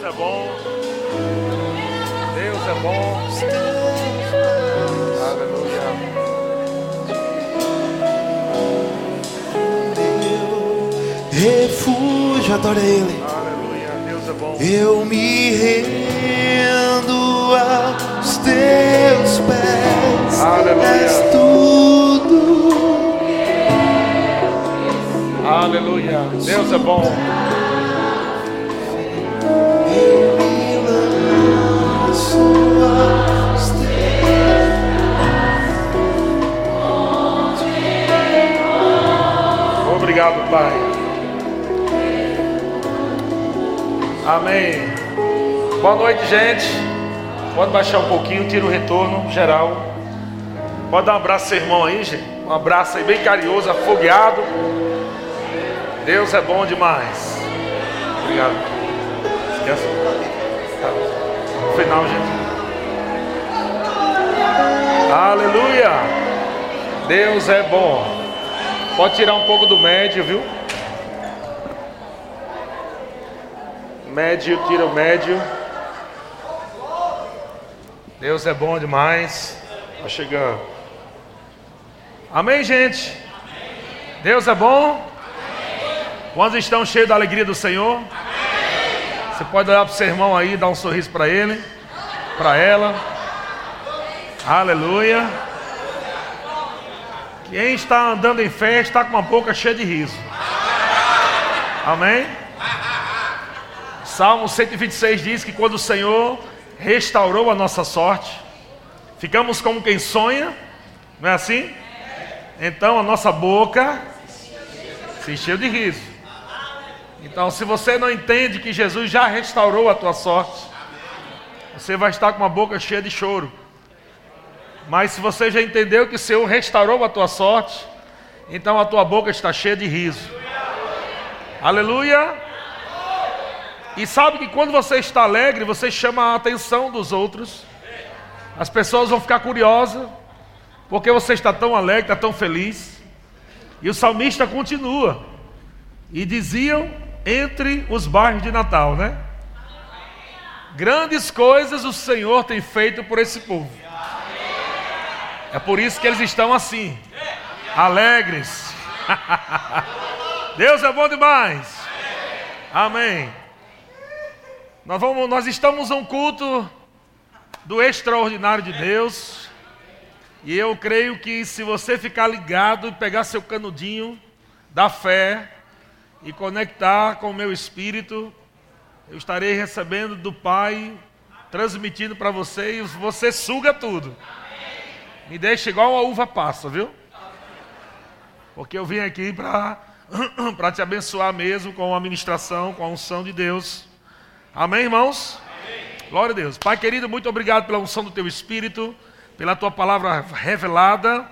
Deus é bom. Deus é bom. Aleluia. Refúgio, adorei Ele. Aleluia. Deus é bom. Eu me rendo aos teus pés. Aleluia. És tudo. Aleluia. Deus é bom. Obrigado, Pai. Amém. Boa noite, gente. Pode baixar um pouquinho, tira o retorno geral. Pode dar um abraço seu irmão aí, gente. Um abraço aí bem carinhoso, afogueado. Deus é bom demais. Obrigado. Esquece. Tá. Final, gente. Aleluia. Deus é bom. Pode tirar um pouco do médio, viu? Médio, tira o médio. Deus é bom demais. Tá chegando. Amém, gente? Deus é bom? Quantos estão cheios da alegria do Senhor? Você pode olhar para o seu irmão aí, dar um sorriso para ele, para ela. Aleluia. Quem está andando em fé está com uma boca cheia de riso. Amém? Salmo 126 diz que quando o Senhor restaurou a nossa sorte, ficamos como quem sonha, não é assim? Então a nossa boca se encheu de riso. Então, se você não entende que Jesus já restaurou a tua sorte, você vai estar com uma boca cheia de choro. Mas se você já entendeu que o Senhor restaurou a tua sorte, então a tua boca está cheia de riso. Aleluia! E sabe que quando você está alegre, você chama a atenção dos outros. As pessoas vão ficar curiosas, porque você está tão alegre, está tão feliz. E o salmista continua. E diziam entre os bairros de Natal, né? Grandes coisas o Senhor tem feito por esse povo. É por isso que eles estão assim, alegres. Deus é bom demais. Amém. Nós, vamos, nós estamos um culto do extraordinário de Deus. E eu creio que se você ficar ligado e pegar seu canudinho da fé e conectar com o meu espírito, eu estarei recebendo do Pai, transmitindo para você e você suga tudo. Me deixa igual uma uva passa, viu? Porque eu vim aqui para te abençoar mesmo com a ministração, com a unção de Deus. Amém, irmãos? Amém. Glória a Deus. Pai querido, muito obrigado pela unção do teu Espírito, pela tua palavra revelada,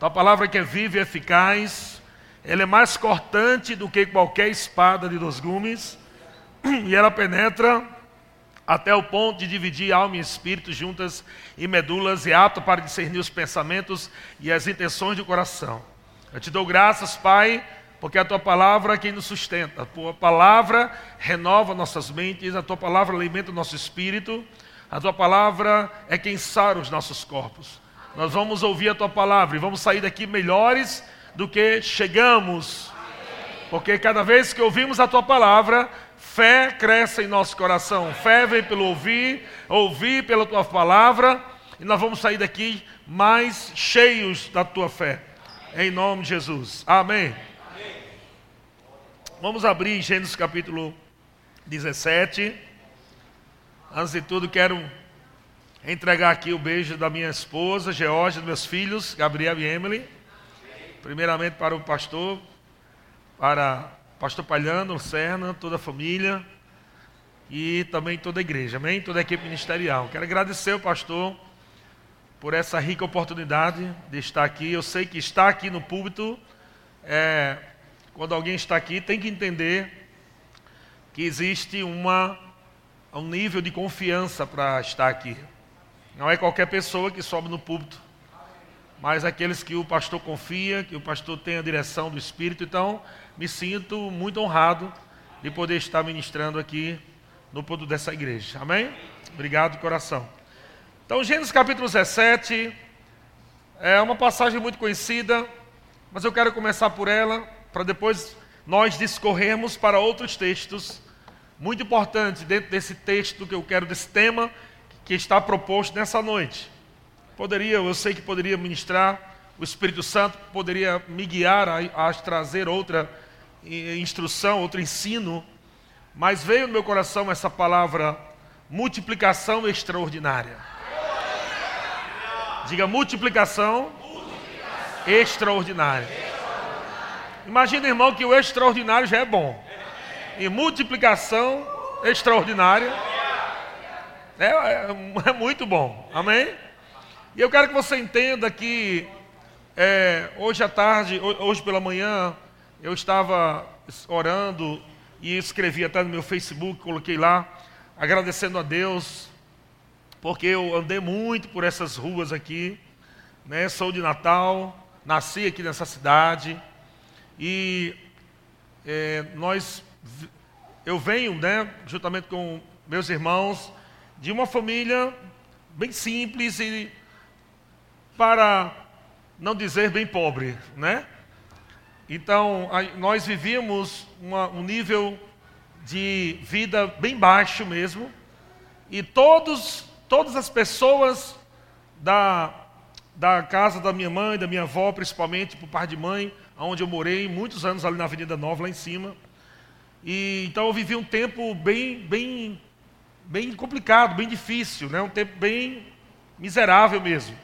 tua palavra que é viva e eficaz. Ela é mais cortante do que qualquer espada de dois gumes, e ela penetra até o ponto de dividir alma e espírito juntas e medulas, e apto para discernir os pensamentos e as intenções do coração. Eu te dou graças, Pai, porque a tua palavra é quem nos sustenta. A tua palavra renova nossas mentes, a tua palavra alimenta o nosso espírito, a tua palavra é quem sara os nossos corpos. Nós vamos ouvir a tua palavra e vamos sair daqui melhores do que chegamos. Porque cada vez que ouvimos a tua palavra, fé cresce em nosso coração. Fé vem pelo ouvir, ouvir pela tua palavra, e nós vamos sair daqui mais cheios da tua fé. Em nome de Jesus. Amém. Vamos abrir Gênesis capítulo 17. Antes de tudo, quero entregar aqui o beijo da minha esposa, Georgia, dos meus filhos, Gabriel e Emily. Primeiramente para o pastor, para pastor Palhano, Serna, toda a família e também toda a igreja, amém? Toda a equipe ministerial. Quero agradecer ao pastor por essa rica oportunidade de estar aqui. Eu sei que estar aqui no púlpito, é, quando alguém está aqui, tem que entender que existe uma, um nível de confiança para estar aqui. Não é qualquer pessoa que sobe no púlpito, mas aqueles que o pastor confia, que o pastor tem a direção do Espírito. Então, me sinto muito honrado de poder estar ministrando aqui no ponto dessa igreja. Amém? Obrigado coração. Então, Gênesis capítulo 17 é uma passagem muito conhecida, mas eu quero começar por ela, para depois nós discorrermos para outros textos muito importantes dentro desse texto que eu quero, desse tema que está proposto nessa noite. Poderia, eu sei que poderia ministrar, o Espírito Santo poderia me guiar a, a trazer outra instrução, outro ensino, mas veio no meu coração essa palavra multiplicação extraordinária. Diga multiplicação, multiplicação. extraordinária. Imagina, irmão, que o extraordinário já é bom. E multiplicação extraordinária é, é, é muito bom. Amém? E eu quero que você entenda que é, hoje à tarde, hoje pela manhã, eu estava orando e escrevi até no meu Facebook, coloquei lá, agradecendo a Deus, porque eu andei muito por essas ruas aqui, né? Sou de Natal, nasci aqui nessa cidade e é, nós, eu venho, né, juntamente com meus irmãos, de uma família bem simples e para não dizer bem pobre, né? Então, nós vivíamos uma, um nível de vida bem baixo mesmo, e todos, todas as pessoas da, da casa da minha mãe, da minha avó, principalmente por parte de mãe, onde eu morei muitos anos ali na Avenida Nova, lá em cima. E então eu vivi um tempo bem, bem, bem complicado, bem difícil, né? Um tempo bem miserável mesmo.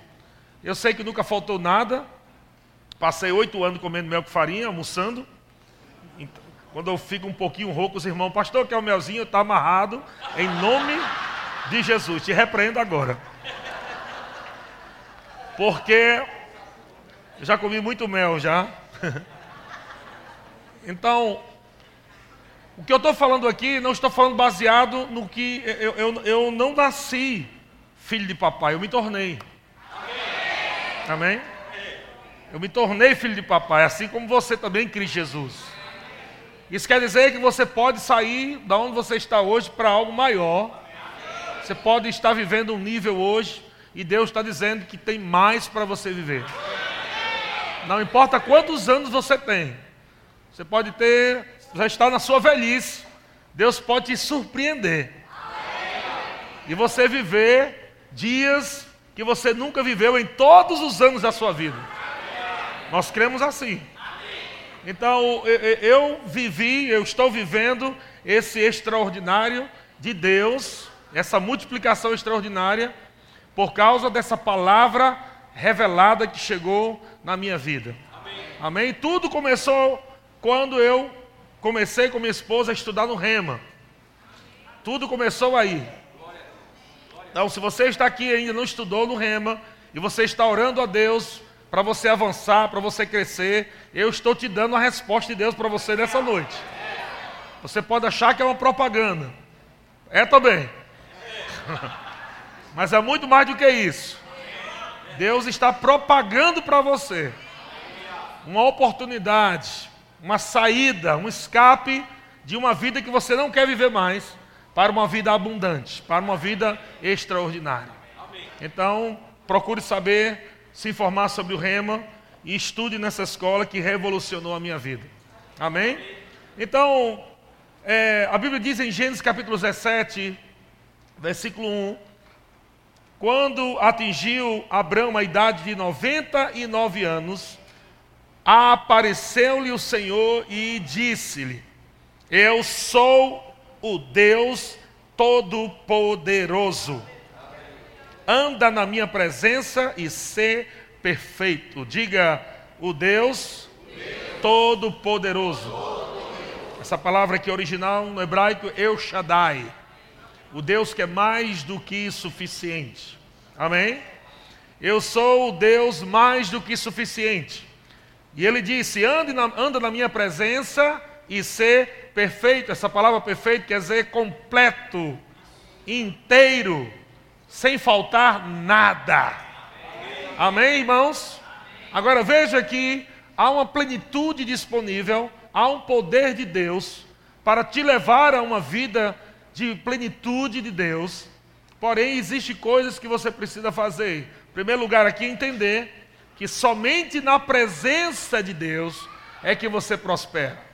Eu sei que nunca faltou nada. Passei oito anos comendo mel com farinha, almoçando. Então, quando eu fico um pouquinho rouco, os irmãos, pastor, quer o melzinho? Está amarrado. Em nome de Jesus. Te repreendo agora. Porque eu já comi muito mel já. Então, o que eu estou falando aqui, não estou falando baseado no que eu, eu, eu não nasci filho de papai, eu me tornei. Amém? Eu me tornei filho de papai, assim como você também em Cristo Jesus. Isso quer dizer que você pode sair da onde você está hoje para algo maior. Você pode estar vivendo um nível hoje e Deus está dizendo que tem mais para você viver. Não importa quantos anos você tem. Você pode ter, já está na sua velhice. Deus pode te surpreender. E você viver dias que você nunca viveu em todos os anos da sua vida. Nós cremos assim. Então, eu vivi, eu estou vivendo esse extraordinário de Deus, essa multiplicação extraordinária, por causa dessa palavra revelada que chegou na minha vida. Amém. Amém? Tudo começou quando eu comecei com minha esposa a estudar no Rema. Tudo começou aí. Então, se você está aqui e ainda não estudou no Rema, e você está orando a Deus para você avançar, para você crescer, eu estou te dando a resposta de Deus para você nessa noite. Você pode achar que é uma propaganda. É também. Mas é muito mais do que isso. Deus está propagando para você uma oportunidade, uma saída, um escape de uma vida que você não quer viver mais para uma vida abundante, para uma vida extraordinária. Então, procure saber, se informar sobre o Rema e estude nessa escola que revolucionou a minha vida. Amém? Então, é, a Bíblia diz em Gênesis capítulo 17, versículo 1, quando atingiu Abraão a idade de 99 anos, apareceu-lhe o Senhor e disse-lhe: Eu sou o Deus Todo-Poderoso. Anda na minha presença e ser perfeito. Diga, o Deus, Todo-Poderoso. Essa palavra aqui original no hebraico, El Shaddai. O Deus que é mais do que suficiente. Amém? Eu sou o Deus mais do que suficiente. E ele disse: ande na, anda na minha presença e ser perfeito. Essa palavra perfeito quer dizer completo, inteiro, sem faltar nada. Amém, irmãos? Agora veja que há uma plenitude disponível, há um poder de Deus para te levar a uma vida de plenitude de Deus. Porém, existem coisas que você precisa fazer. Em primeiro lugar, aqui entender que somente na presença de Deus é que você prospera.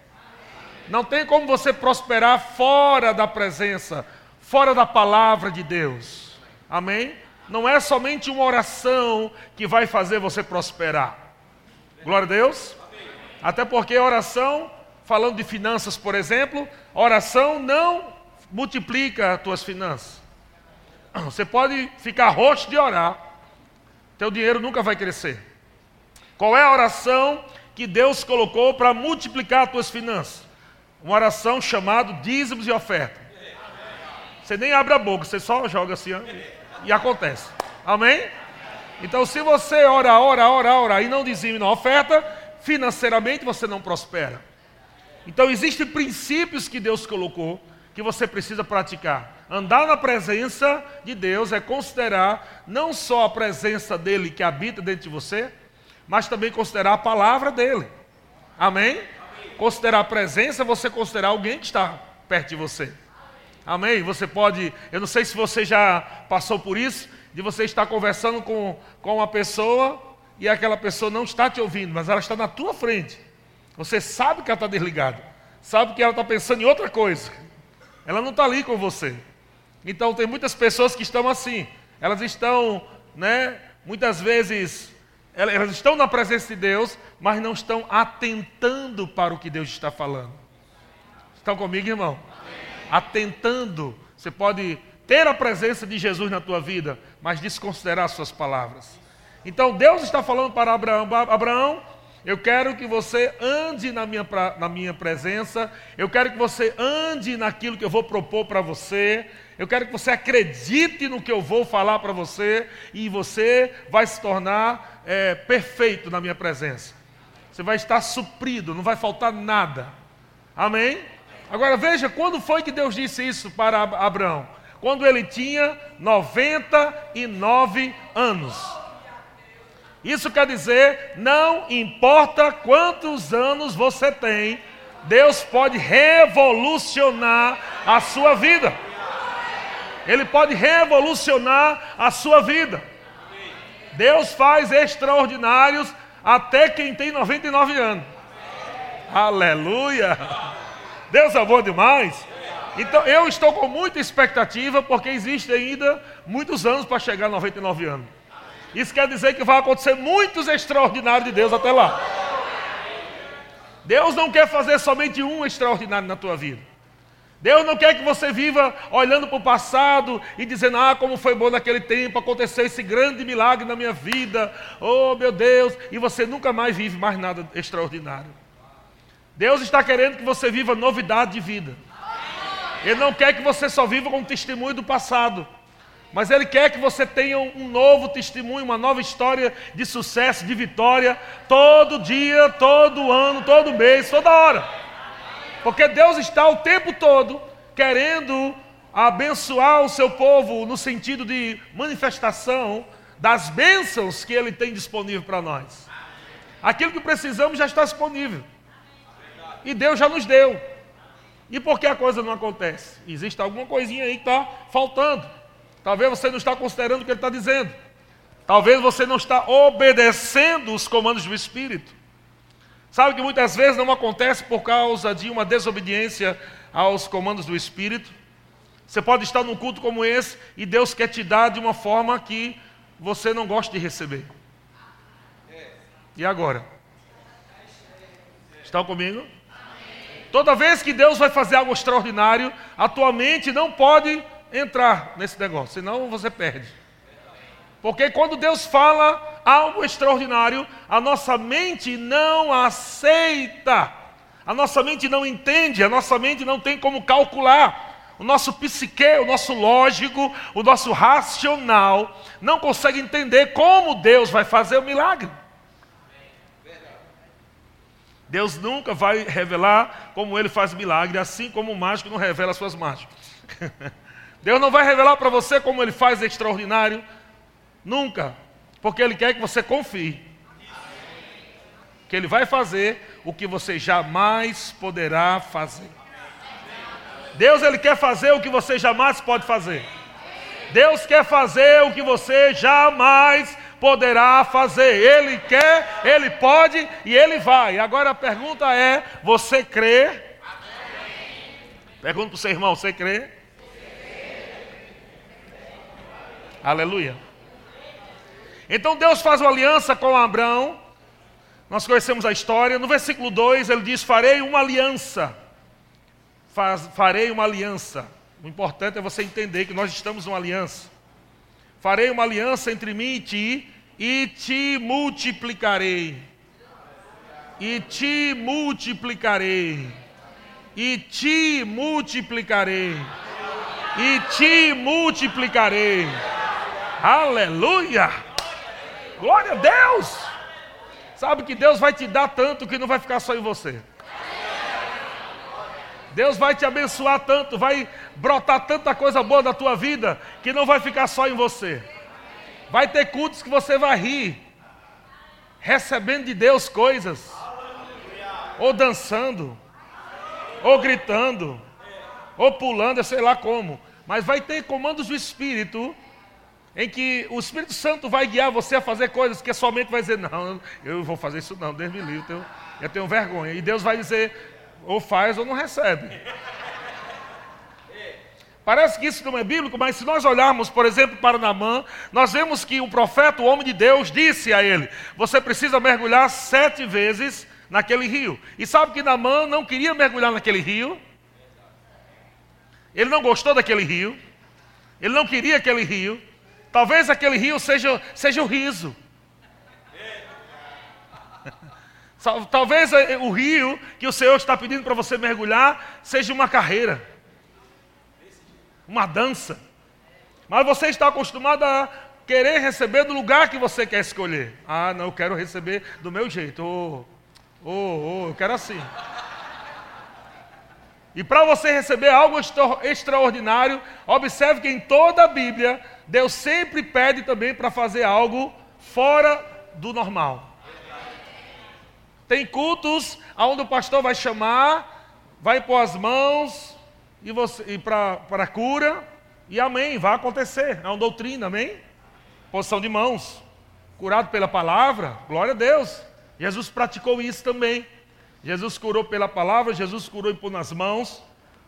Não tem como você prosperar fora da presença, fora da palavra de Deus. Amém? Não é somente uma oração que vai fazer você prosperar. Glória a Deus. Até porque oração, falando de finanças, por exemplo, oração não multiplica as tuas finanças. Você pode ficar roxo de orar, teu dinheiro nunca vai crescer. Qual é a oração que Deus colocou para multiplicar as tuas finanças? Uma oração chamada dízimos e oferta. Você nem abre a boca, você só joga assim e acontece. Amém? Então, se você ora, ora, ora, ora e não dizime na oferta, financeiramente você não prospera. Então, existem princípios que Deus colocou que você precisa praticar. Andar na presença de Deus é considerar não só a presença dele que habita dentro de você, mas também considerar a palavra dele. Amém? Considerar presença, você considerar alguém que está perto de você. Amém? Você pode, eu não sei se você já passou por isso, de você estar conversando com, com uma pessoa e aquela pessoa não está te ouvindo, mas ela está na tua frente. Você sabe que ela está desligada, sabe que ela está pensando em outra coisa. Ela não está ali com você. Então tem muitas pessoas que estão assim. Elas estão, né, muitas vezes, elas estão na presença de Deus, mas não estão atentando para o que Deus está falando. Estão comigo, irmão? atentando. Você pode ter a presença de Jesus na tua vida, mas desconsiderar suas palavras. Então Deus está falando para Abraão: Abraão, eu quero que você ande na minha, na minha presença, eu quero que você ande naquilo que eu vou propor para você, eu quero que você acredite no que eu vou falar para você, e você vai se tornar é, perfeito na minha presença. Você vai estar suprido, não vai faltar nada. Amém? Agora veja, quando foi que Deus disse isso para Abraão? Quando ele tinha 99 anos. Isso quer dizer, não importa quantos anos você tem, Deus pode revolucionar a sua vida. Ele pode revolucionar a sua vida. Deus faz extraordinários até quem tem 99 anos. Aleluia! Deus é bom demais. Então eu estou com muita expectativa, porque existe ainda muitos anos para chegar a 99 anos. Isso quer dizer que vai acontecer muitos extraordinários de Deus até lá. Deus não quer fazer somente um extraordinário na tua vida. Deus não quer que você viva olhando para o passado e dizendo, ah, como foi bom naquele tempo, aconteceu esse grande milagre na minha vida, oh meu Deus, e você nunca mais vive mais nada extraordinário. Deus está querendo que você viva novidade de vida. Ele não quer que você só viva com um testemunho do passado. Mas Ele quer que você tenha um novo testemunho, uma nova história de sucesso, de vitória, todo dia, todo ano, todo mês, toda hora. Porque Deus está o tempo todo querendo abençoar o seu povo no sentido de manifestação das bênçãos que Ele tem disponível para nós. Aquilo que precisamos já está disponível e Deus já nos deu. E por que a coisa não acontece? Existe alguma coisinha aí que está faltando. Talvez você não está considerando o que ele está dizendo. Talvez você não está obedecendo os comandos do Espírito. Sabe que muitas vezes não acontece por causa de uma desobediência aos comandos do Espírito. Você pode estar num culto como esse e Deus quer te dar de uma forma que você não gosta de receber. E agora? Estão comigo? Toda vez que Deus vai fazer algo extraordinário, a tua mente não pode entrar nesse negócio, senão você perde. Porque quando Deus fala algo extraordinário, a nossa mente não aceita, a nossa mente não entende, a nossa mente não tem como calcular. O nosso psique, o nosso lógico, o nosso racional não consegue entender como Deus vai fazer o milagre. Deus nunca vai revelar como ele faz milagre, assim como o mágico não revela suas mágicas. Deus não vai revelar para você como ele faz extraordinário, nunca, porque ele quer que você confie. Que ele vai fazer o que você jamais poderá fazer. Deus ele quer fazer o que você jamais pode fazer. Deus quer fazer o que você jamais poderá fazer. Ele quer, ele pode e ele vai. Agora a pergunta é: você crê? Pergunta para o seu irmão: você crê? Aleluia. Então Deus faz uma aliança com Abraão. Nós conhecemos a história. No versículo 2 ele diz: Farei uma aliança. Faz, farei uma aliança. O importante é você entender que nós estamos numa aliança. Farei uma aliança entre mim e ti, e te multiplicarei. E te multiplicarei. E te multiplicarei. E te multiplicarei. Aleluia! Glória a Deus! Sabe que Deus vai te dar tanto que não vai ficar só em você. Deus vai te abençoar tanto, vai brotar tanta coisa boa da tua vida que não vai ficar só em você. Vai ter cultos que você vai rir, recebendo de Deus coisas, ou dançando, ou gritando, ou pulando, sei lá como. Mas vai ter comandos do Espírito, em que o Espírito Santo vai guiar você a fazer coisas que somente vai dizer: Não, eu vou fazer isso não, Deus me livre, eu tenho, eu tenho vergonha. E Deus vai dizer: ou faz ou não recebe. Parece que isso não é bíblico, mas se nós olharmos, por exemplo, para Namã, nós vemos que o profeta, o homem de Deus, disse a ele: Você precisa mergulhar sete vezes naquele rio. E sabe que Namã não queria mergulhar naquele rio? Ele não gostou daquele rio. Ele não queria aquele rio. Talvez aquele rio seja, seja o riso. Talvez eh, o rio que o Senhor está pedindo para você mergulhar seja uma carreira uma dança. Mas você está acostumado a querer receber do lugar que você quer escolher. Ah, não, eu quero receber do meu jeito. Oh, oh, oh eu quero assim. E para você receber algo extraordinário, observe que em toda a Bíblia, Deus sempre pede também para fazer algo fora do normal. Tem cultos onde o pastor vai chamar, vai pôr as mãos, e, você, e para a cura, e amém, vai acontecer. É uma doutrina, amém? Posição de mãos, curado pela palavra, glória a Deus. Jesus praticou isso também. Jesus curou pela palavra, Jesus curou e pôs nas mãos.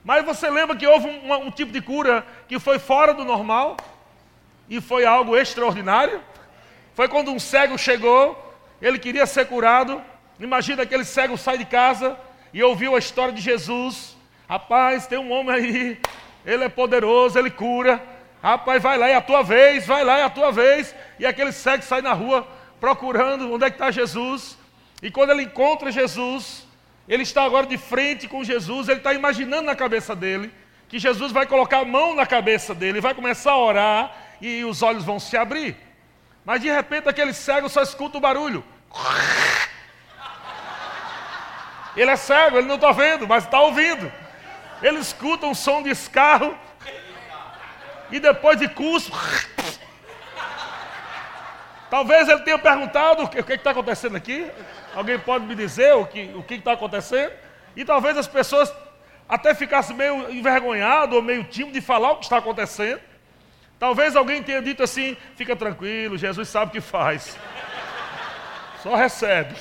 Mas você lembra que houve um, um, tipo de cura que foi fora do normal? E foi algo extraordinário? Foi quando um cego chegou, ele queria ser curado. Imagina aquele cego sai de casa e ouviu a história de Jesus. Rapaz, tem um homem aí, ele é poderoso, ele cura. Rapaz, vai lá, é a tua vez, vai lá, é a tua vez. E aquele cego sai na rua procurando onde é que está Jesus. E quando ele encontra Jesus, ele está agora de frente com Jesus, ele está imaginando na cabeça dele que Jesus vai colocar a mão na cabeça dele, vai começar a orar e os olhos vão se abrir. Mas de repente aquele cego só escuta o barulho. Ele é cego, ele não está vendo, mas está ouvindo. Ele escuta um som de escarro e depois de curso. Talvez ele tenha perguntado o que está acontecendo aqui. Alguém pode me dizer o que o está acontecendo? E talvez as pessoas até ficassem meio envergonhado ou meio tímido de falar o que está acontecendo. Talvez alguém tenha dito assim: fica tranquilo, Jesus sabe o que faz. Só recebe.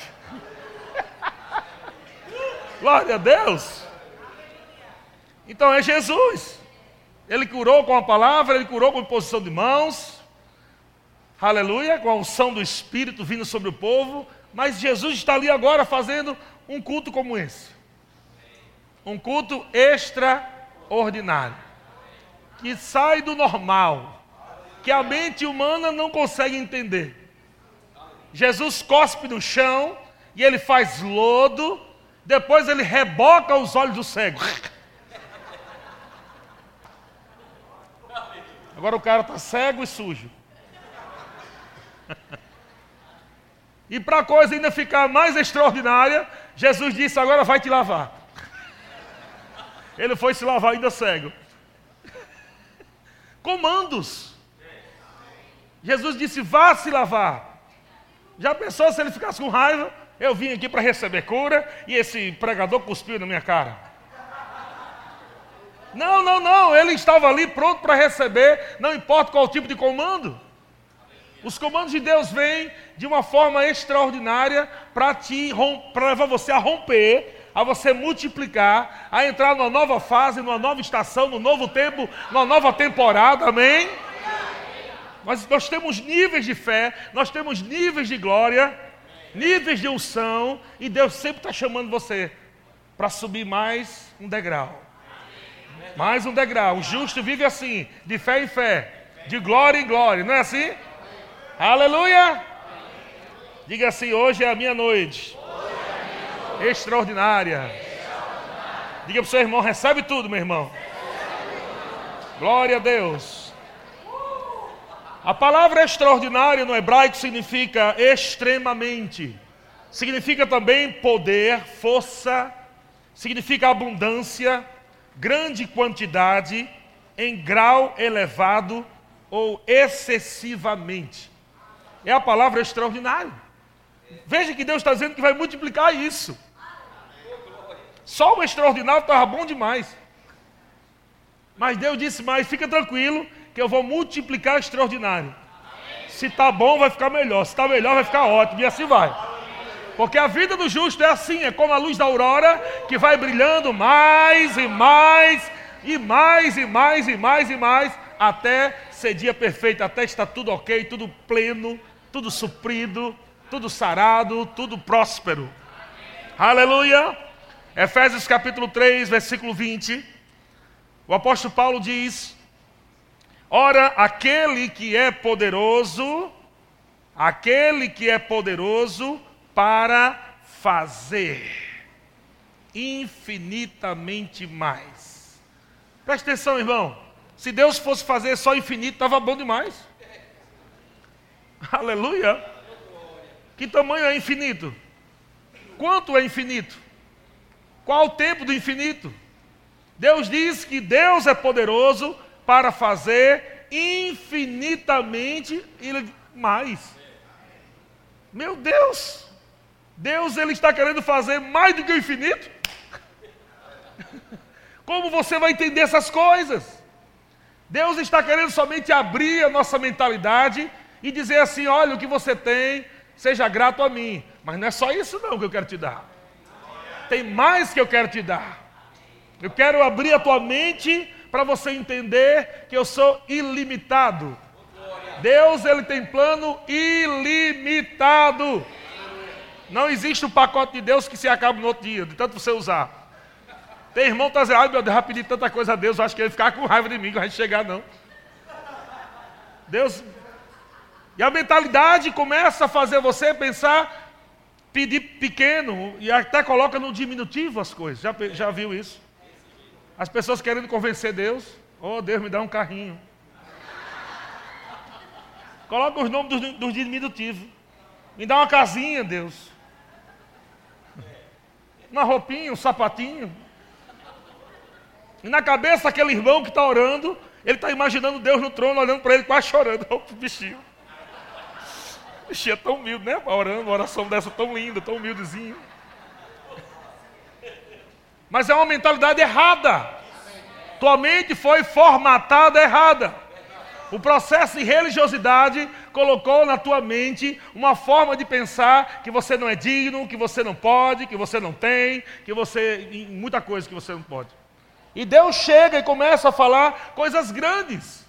Glória a Deus. Então é Jesus. Ele curou com a palavra, ele curou com a imposição de mãos. Aleluia, com a unção do Espírito vindo sobre o povo. Mas Jesus está ali agora fazendo um culto como esse. Um culto extraordinário. Que sai do normal. Que a mente humana não consegue entender. Jesus cospe no chão e ele faz lodo. Depois ele reboca os olhos do cego. Agora o cara está cego e sujo. e para a coisa ainda ficar mais extraordinária, Jesus disse: Agora vai te lavar. Ele foi se lavar ainda cego. Comandos. Jesus disse: Vá se lavar. Já pensou se ele ficasse com raiva? Eu vim aqui para receber cura e esse pregador cuspiu na minha cara. Não, não, não. Ele estava ali pronto para receber, não importa qual tipo de comando. Os comandos de Deus vêm de uma forma extraordinária para para levar você a romper, a você multiplicar, a entrar numa nova fase, numa nova estação, num novo tempo, numa nova temporada. Amém? Mas nós temos níveis de fé, nós temos níveis de glória, níveis de unção, e Deus sempre está chamando você para subir mais um degrau. Mais um degrau. O justo vive assim, de fé em fé, de glória em glória, não é assim? Aleluia! Diga assim: hoje é a minha noite. Extraordinária. Diga para o seu irmão: recebe tudo, meu irmão. Glória a Deus. A palavra extraordinária no hebraico significa extremamente. Significa também poder, força, significa abundância, grande quantidade, em grau elevado ou excessivamente é a palavra extraordinário. Veja que Deus está dizendo que vai multiplicar isso. Só o extraordinário estava bom demais. Mas Deus disse mais: fica tranquilo, que eu vou multiplicar extraordinário. Se está bom, vai ficar melhor. Se está melhor, vai ficar ótimo. E assim vai. Porque a vida do justo é assim: é como a luz da aurora que vai brilhando mais e mais, e mais e mais e mais e mais, até ser dia perfeito, até estar tudo ok, tudo pleno, tudo suprido, tudo sarado, tudo próspero. Aleluia! Efésios capítulo 3, versículo 20. O apóstolo Paulo diz: Ora, aquele que é poderoso, aquele que é poderoso para fazer infinitamente mais. Preste atenção, irmão. Se Deus fosse fazer só infinito, estava bom demais. Aleluia. Que tamanho é infinito? Quanto é infinito? Qual o tempo do infinito? Deus diz que Deus é poderoso para fazer infinitamente mais. Meu Deus! Deus ele está querendo fazer mais do que o infinito? Como você vai entender essas coisas? Deus está querendo somente abrir a nossa mentalidade e dizer assim: olha, o que você tem, seja grato a mim. Mas não é só isso não que eu quero te dar. Tem mais que eu quero te dar. Eu quero abrir a tua mente para você entender que eu sou ilimitado. Deus ele tem plano ilimitado. Não existe um pacote de Deus que se acabe no outro dia, de tanto você usar. Tem irmão que está dizendo, ai meu Deus, já pedi tanta coisa a Deus, acho que ele ficar com raiva de mim quando a gente chegar, não. Deus e a mentalidade começa a fazer você pensar, pedir pequeno, e até coloca no diminutivo as coisas. Já, já viu isso? As pessoas querendo convencer Deus. Oh, Deus, me dá um carrinho. Coloca os nomes dos, dos diminutivos. Me dá uma casinha, Deus. Uma roupinha, um sapatinho. E na cabeça aquele irmão que está orando, ele está imaginando Deus no trono, olhando para ele, quase chorando. Oh, bichinho. Bichinho é tão humilde, né? Orando, uma oração dessa tão linda, tão humildezinho. Mas é uma mentalidade errada. Tua mente foi formatada errada. O processo de religiosidade colocou na tua mente uma forma de pensar que você não é digno, que você não pode, que você não tem, que você. muita coisa que você não pode. E Deus chega e começa a falar coisas grandes.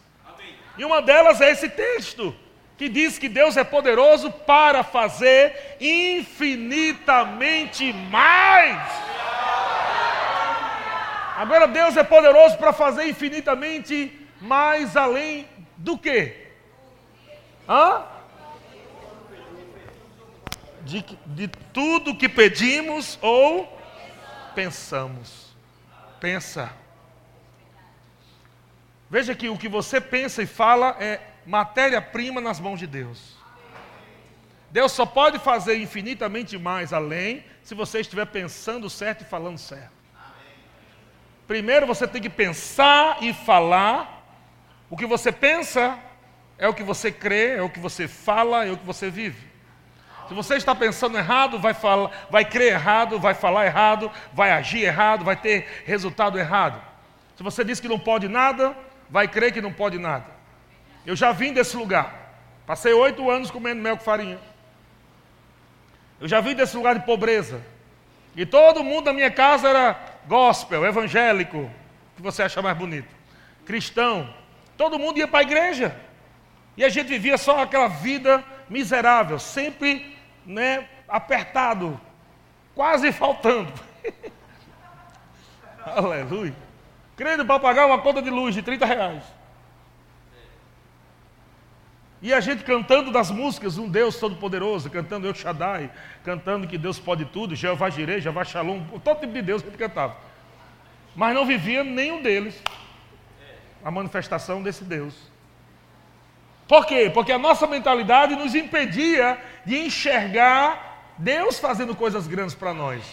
E uma delas é esse texto que diz que Deus é poderoso para fazer infinitamente mais. Agora Deus é poderoso para fazer infinitamente mais além do que? Hã? De, de tudo que pedimos ou pensamos. Pensa. Veja que o que você pensa e fala é matéria-prima nas mãos de Deus. Deus só pode fazer infinitamente mais além se você estiver pensando certo e falando certo. Primeiro você tem que pensar e falar. O que você pensa é o que você crê, é o que você fala, é o que você vive. Se você está pensando errado, vai, falar, vai crer errado, vai falar errado, vai agir errado, vai ter resultado errado. Se você diz que não pode nada, vai crer que não pode nada. Eu já vim desse lugar. Passei oito anos comendo mel com farinha. Eu já vim desse lugar de pobreza. E todo mundo da minha casa era gospel, evangélico, que você acha mais bonito, cristão. Todo mundo ia para a igreja. E a gente vivia só aquela vida miserável, sempre né, apertado, quase faltando. Aleluia. Crendo para pagar uma conta de luz de 30 reais. E a gente cantando das músicas, um Deus Todo-Poderoso, cantando Eu Shaddai, cantando que Deus pode tudo, Jeová Jireh, Jeová Shalom, todo tipo de Deus que a gente cantava. Mas não vivia nenhum deles a manifestação desse Deus. Por quê? Porque a nossa mentalidade nos impedia de enxergar Deus fazendo coisas grandes para nós.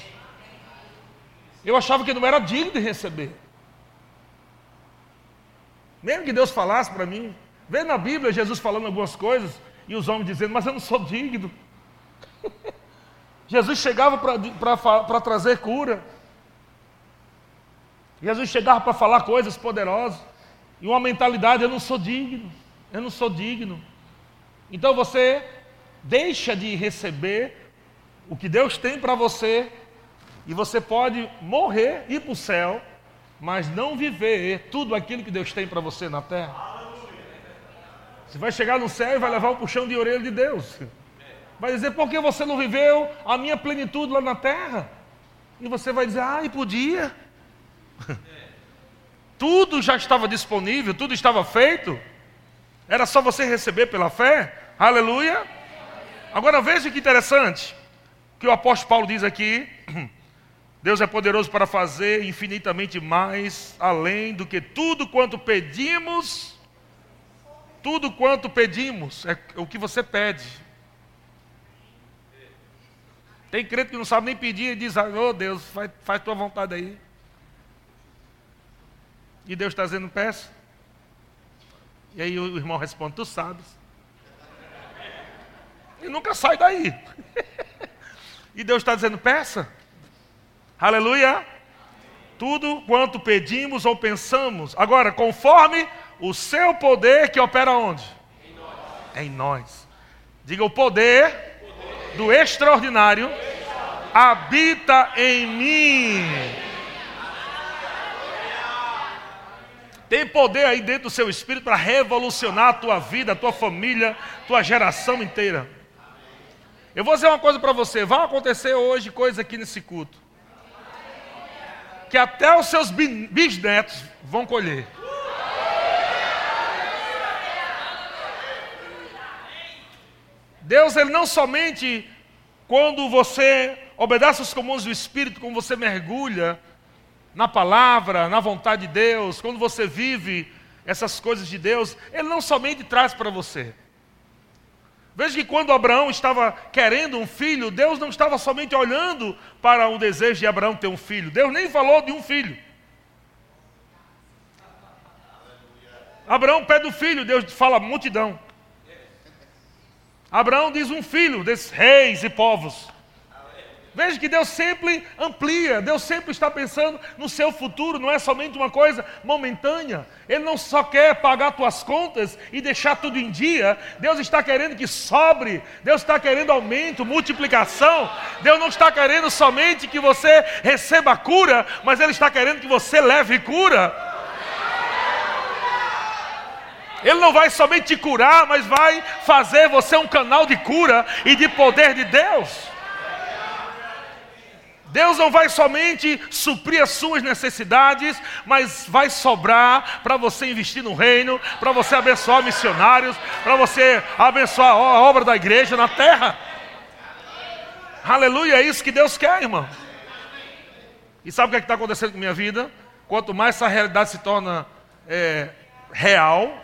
Eu achava que não era digno de receber. Mesmo que Deus falasse para mim, vê na Bíblia Jesus falando algumas coisas e os homens dizendo, mas eu não sou digno. Jesus chegava para trazer cura. Jesus chegava para falar coisas poderosas. E uma mentalidade, eu não sou digno. Eu não sou digno. Então você deixa de receber o que Deus tem para você e você pode morrer, ir para o céu, mas não viver tudo aquilo que Deus tem para você na terra. Você vai chegar no céu e vai levar um puxão de orelha de Deus. Vai dizer, por que você não viveu a minha plenitude lá na terra? E você vai dizer, ah, e podia. tudo já estava disponível, tudo estava feito. Era só você receber pela fé. Aleluia. Agora veja que interessante que o apóstolo Paulo diz aqui: Deus é poderoso para fazer infinitamente mais, além do que tudo quanto pedimos. Tudo quanto pedimos é o que você pede. Tem crente que não sabe nem pedir e diz: Oh Deus, faz, faz tua vontade aí. E Deus está dizendo: Peça. E aí o irmão responde: Tu sabes. E nunca sai daí. e Deus está dizendo: Peça. Aleluia. Tudo quanto pedimos ou pensamos. Agora, conforme o seu poder que opera onde? Em nós. Em nós. Diga o poder, poder. do extraordinário, extraordinário habita em mim. Tem poder aí dentro do seu espírito para revolucionar a tua vida, a tua família, tua geração inteira. Eu vou dizer uma coisa para você: vai acontecer hoje coisa aqui nesse culto. Que até os seus bisnetos vão colher. Deus, Ele não somente quando você obedece os comandos do Espírito, quando você mergulha na palavra, na vontade de Deus, quando você vive essas coisas de Deus, Ele não somente traz para você. Veja que quando Abraão estava querendo um filho, Deus não estava somente olhando para o desejo de Abraão ter um filho, Deus nem falou de um filho. Abraão pede o filho, Deus fala multidão. Abraão diz um filho desses reis e povos. Veja que Deus sempre amplia, Deus sempre está pensando no seu futuro, não é somente uma coisa momentânea. Ele não só quer pagar tuas contas e deixar tudo em dia, Deus está querendo que sobre, Deus está querendo aumento, multiplicação. Deus não está querendo somente que você receba cura, mas Ele está querendo que você leve cura. Ele não vai somente te curar, mas vai fazer você um canal de cura e de poder de Deus. Deus não vai somente suprir as suas necessidades, mas vai sobrar para você investir no reino, para você abençoar missionários, para você abençoar a obra da igreja na terra. Aleluia, é isso que Deus quer, irmão. E sabe o que é está acontecendo com a minha vida? Quanto mais essa realidade se torna é, real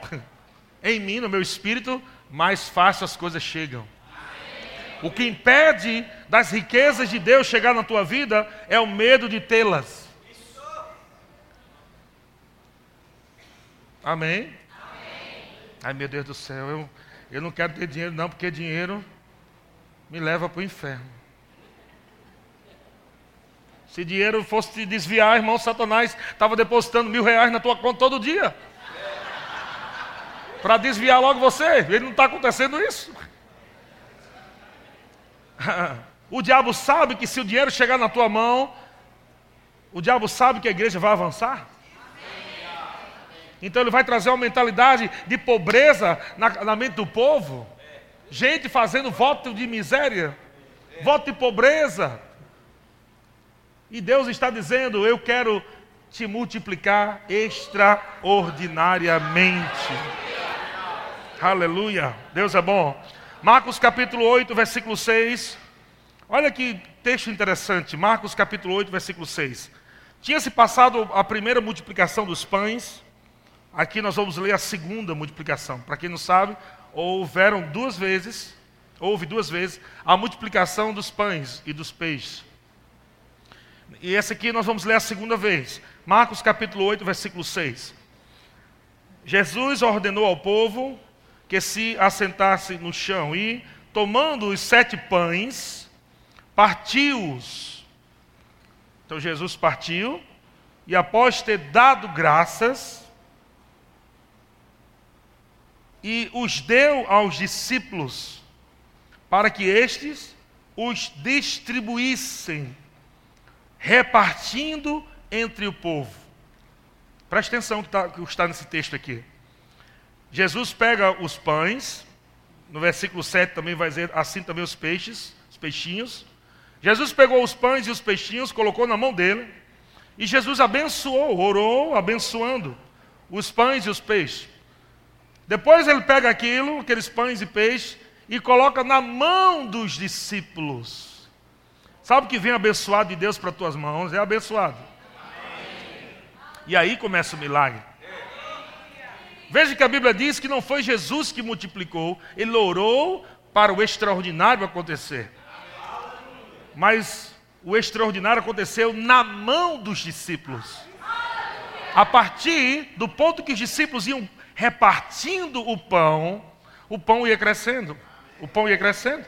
em mim, no meu espírito, mais fácil as coisas chegam. O que impede das riquezas de Deus chegar na tua vida é o medo de tê-las. Amém? Amém? Ai meu Deus do céu, eu, eu não quero ter dinheiro não, porque dinheiro me leva para o inferno. Se dinheiro fosse te desviar, irmão, Satanás estava depositando mil reais na tua conta todo dia. Para desviar logo você. Ele não está acontecendo isso. O diabo sabe que se o dinheiro chegar na tua mão, o diabo sabe que a igreja vai avançar. Então ele vai trazer uma mentalidade de pobreza na, na mente do povo. Gente fazendo voto de miséria, voto de pobreza. E Deus está dizendo: Eu quero te multiplicar extraordinariamente. Aleluia. Deus é bom. Marcos capítulo 8, versículo 6. Olha que texto interessante. Marcos capítulo 8, versículo 6. Tinha-se passado a primeira multiplicação dos pães. Aqui nós vamos ler a segunda multiplicação. Para quem não sabe, houveram duas vezes, houve duas vezes, a multiplicação dos pães e dos peixes. E essa aqui nós vamos ler a segunda vez. Marcos capítulo 8, versículo 6. Jesus ordenou ao povo que se assentasse no chão e, tomando os sete pães, partiu-os. Então Jesus partiu e, após ter dado graças, e os deu aos discípulos, para que estes os distribuíssem, repartindo entre o povo. Preste atenção que, tá, que está nesse texto aqui. Jesus pega os pães, no versículo 7 também vai dizer assim também os peixes, os peixinhos. Jesus pegou os pães e os peixinhos, colocou na mão dele, e Jesus abençoou, orou, abençoando os pães e os peixes. Depois ele pega aquilo, aqueles pães e peixes, e coloca na mão dos discípulos. Sabe que vem abençoado de Deus para tuas mãos? É abençoado. E aí começa o milagre. Veja que a Bíblia diz que não foi Jesus que multiplicou, ele orou para o extraordinário acontecer. Mas o extraordinário aconteceu na mão dos discípulos. A partir do ponto que os discípulos iam repartindo o pão, o pão ia crescendo. O pão ia crescendo.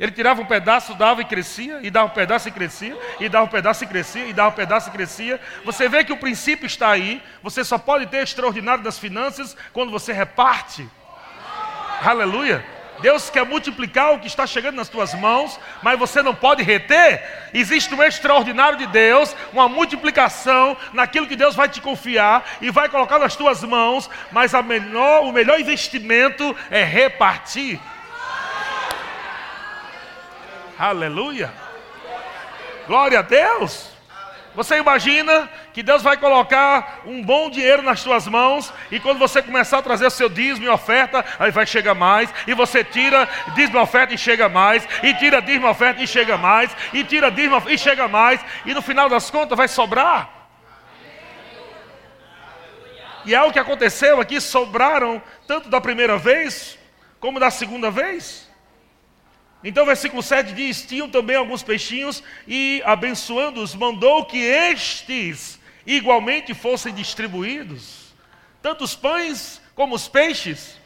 Ele tirava um pedaço, dava e crescia, e dava um pedaço e crescia, e dava um pedaço e crescia, e dava um pedaço e crescia. Você vê que o princípio está aí. Você só pode ter extraordinário das finanças quando você reparte. Aleluia. Deus quer multiplicar o que está chegando nas tuas mãos, mas você não pode reter. Existe um extraordinário de Deus, uma multiplicação naquilo que Deus vai te confiar e vai colocar nas tuas mãos, mas menor, o melhor investimento é repartir. Aleluia. Glória a Deus. Você imagina que Deus vai colocar um bom dinheiro nas suas mãos e quando você começar a trazer o seu dízimo e oferta, aí vai chegar mais, e você tira dízimo e oferta e chega mais, e tira dízimo e oferta e chega mais, e tira dízimo e chega mais, e no final das contas vai sobrar. E é o que aconteceu aqui, sobraram tanto da primeira vez como da segunda vez. Então, versículo 7 diz: Tinham também alguns peixinhos, e abençoando-os, mandou que estes igualmente fossem distribuídos. Tanto os pães como os peixes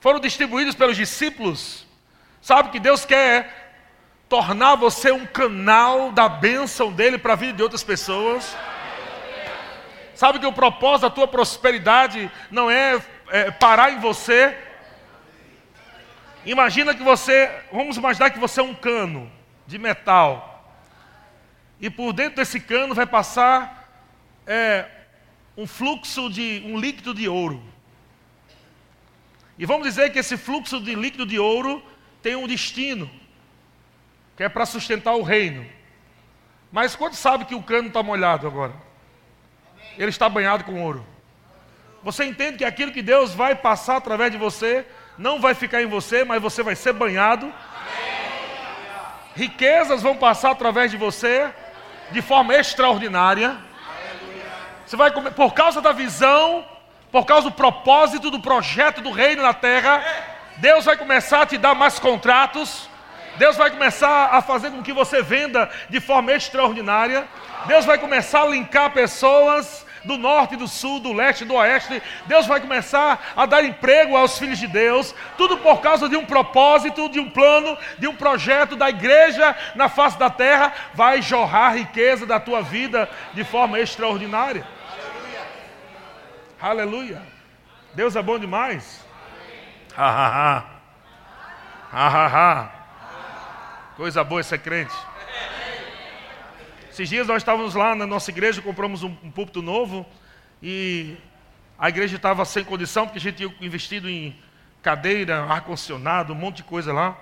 foram distribuídos pelos discípulos. Sabe que Deus quer tornar você um canal da bênção dele para a vida de outras pessoas. Sabe que o propósito da tua prosperidade não é, é parar em você, Imagina que você, vamos imaginar que você é um cano de metal. E por dentro desse cano vai passar é, um fluxo de um líquido de ouro. E vamos dizer que esse fluxo de líquido de ouro tem um destino, que é para sustentar o reino. Mas quando sabe que o cano está molhado agora? Ele está banhado com ouro. Você entende que aquilo que Deus vai passar através de você não vai ficar em você, mas você vai ser banhado. Riquezas vão passar através de você de forma extraordinária. Você vai comer, por causa da visão, por causa do propósito do projeto do reino na terra, Deus vai começar a te dar mais contratos. Deus vai começar a fazer com que você venda de forma extraordinária. Deus vai começar a linkar pessoas do norte, do sul, do leste, do oeste. Deus vai começar a dar emprego aos filhos de Deus, tudo por causa de um propósito, de um plano, de um projeto da igreja na face da terra. Vai jorrar riqueza da tua vida de forma extraordinária. Aleluia. Deus é bom demais. Ha. Ha, ha, ha. Coisa boa ser crente. Esses dias nós estávamos lá na nossa igreja, compramos um, um púlpito novo e a igreja estava sem condição, porque a gente tinha investido em cadeira, ar-condicionado, um monte de coisa lá.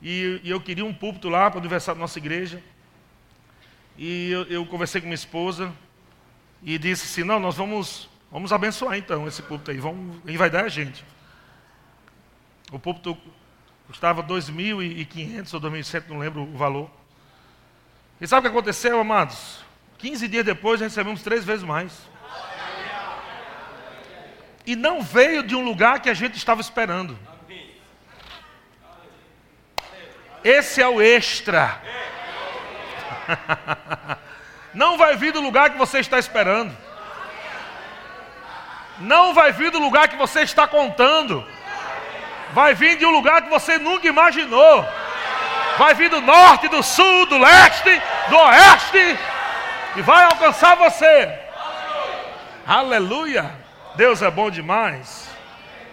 E, e eu queria um púlpito lá para o aniversário da nossa igreja. E eu, eu conversei com minha esposa e disse assim: não, nós vamos Vamos abençoar então esse púlpito aí. Vamos, ele vai dar a gente. O púlpito custava 2.500 ou 2.100, não lembro o valor. E sabe o que aconteceu, amados? 15 dias depois recebemos três vezes mais. E não veio de um lugar que a gente estava esperando. Esse é o extra. Não vai vir do lugar que você está esperando não vai vir do lugar que você está contando. Vai vir de um lugar que você nunca imaginou. Vai vir do norte, do sul, do leste, do oeste. E vai alcançar você. Aleluia. Deus é bom demais.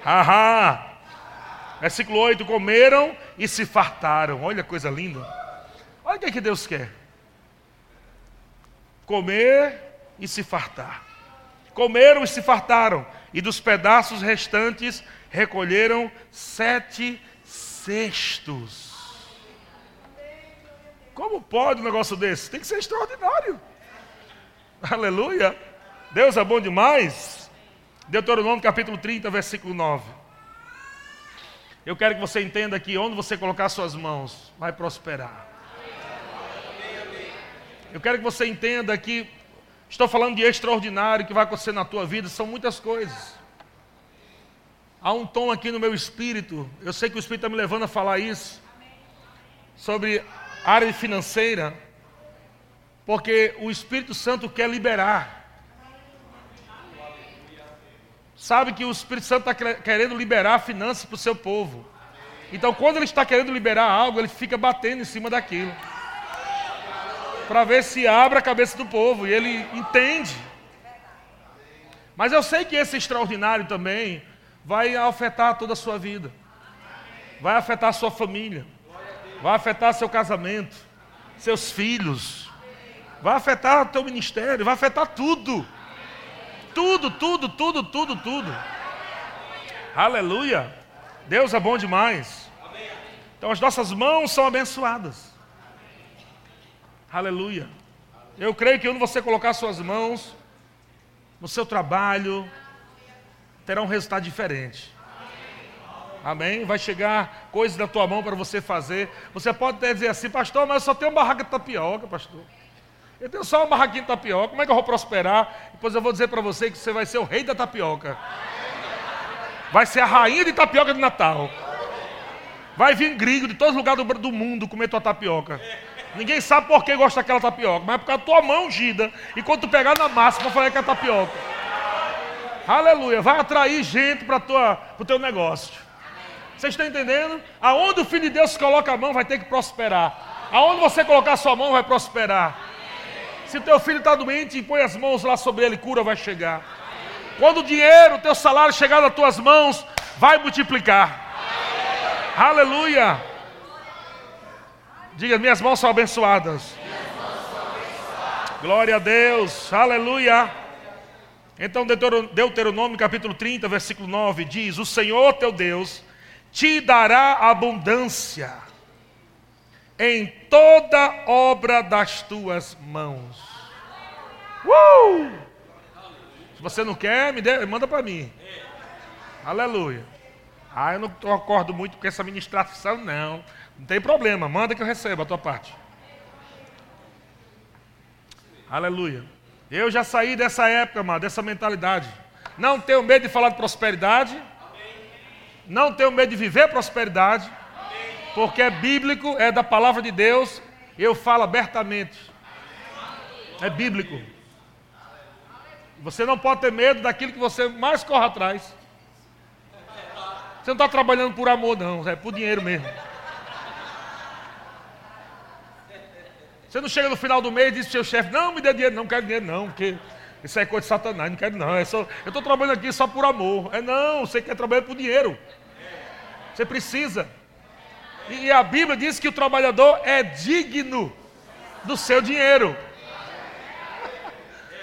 Haha. Versículo 8: Comeram e se fartaram. Olha que coisa linda. Olha o que, é que Deus quer: comer e se fartar. Comeram e se fartaram, e dos pedaços restantes recolheram sete cestos. Como pode um negócio desse? Tem que ser extraordinário. Aleluia. Deus é bom demais. Deuteronômio capítulo 30, versículo 9. Eu quero que você entenda que onde você colocar suas mãos, vai prosperar. Eu quero que você entenda que Estou falando de extraordinário que vai acontecer na tua vida, são muitas coisas. Há um tom aqui no meu espírito, eu sei que o Espírito está me levando a falar isso, sobre área financeira, porque o Espírito Santo quer liberar. Sabe que o Espírito Santo está querendo liberar finanças para o seu povo. Então, quando ele está querendo liberar algo, ele fica batendo em cima daquilo para ver se abre a cabeça do povo e ele entende. Mas eu sei que esse extraordinário também vai afetar toda a sua vida, vai afetar a sua família, vai afetar seu casamento, seus filhos, vai afetar teu ministério, vai afetar tudo. Tudo, tudo, tudo, tudo, tudo. Aleluia. Deus é bom demais. Então as nossas mãos são abençoadas. Aleluia. Eu creio que quando você colocar suas mãos no seu trabalho, terá um resultado diferente. Amém? Vai chegar coisas da tua mão para você fazer. Você pode até dizer assim, pastor, mas eu só tenho uma barraca de tapioca, pastor. Eu tenho só uma barraquinha de tapioca, como é que eu vou prosperar? Depois eu vou dizer para você que você vai ser o rei da tapioca. Vai ser a rainha de tapioca de Natal. Vai vir gringo de todos os lugares do, do mundo comer tua tapioca. Ninguém sabe por que gosta daquela tapioca, mas é por causa da tua mão ungida. E quando tu pegar na massa para fazer aquela tapioca. Aleluia. Vai atrair gente para o teu negócio. Vocês estão entendendo? Aonde o Filho de Deus coloca a mão vai ter que prosperar. Aonde você colocar a sua mão vai prosperar. Se teu filho está doente, põe as mãos lá sobre ele, cura vai chegar. Quando o dinheiro, o teu salário chegar nas tuas mãos, vai multiplicar. Aleluia. Diga, minhas mãos são abençoadas. Glória a Deus, aleluia. Então, Deuteronômio capítulo 30, versículo 9 diz: O Senhor teu Deus te dará abundância em toda obra das tuas mãos. Uh! Se você não quer, me dê, manda para mim. Aleluia. Ah, eu não concordo muito com essa ministração, não. Não tem problema, manda que eu recebo a tua parte. Aleluia. Eu já saí dessa época, amado, dessa mentalidade. Não tenho medo de falar de prosperidade. Não tenho medo de viver prosperidade. Porque é bíblico, é da palavra de Deus. Eu falo abertamente. É bíblico. Você não pode ter medo daquilo que você mais corre atrás. Você não está trabalhando por amor, não, é por dinheiro mesmo. Você não chega no final do mês e diz para o seu chefe, não, me dê dinheiro, não, quero dinheiro, não, porque isso é coisa de satanás, não quero não. É só, eu estou trabalhando aqui só por amor. É não, você quer trabalhar por dinheiro. Você precisa. E, a Bíblia diz que o trabalhador é digno do seu dinheiro.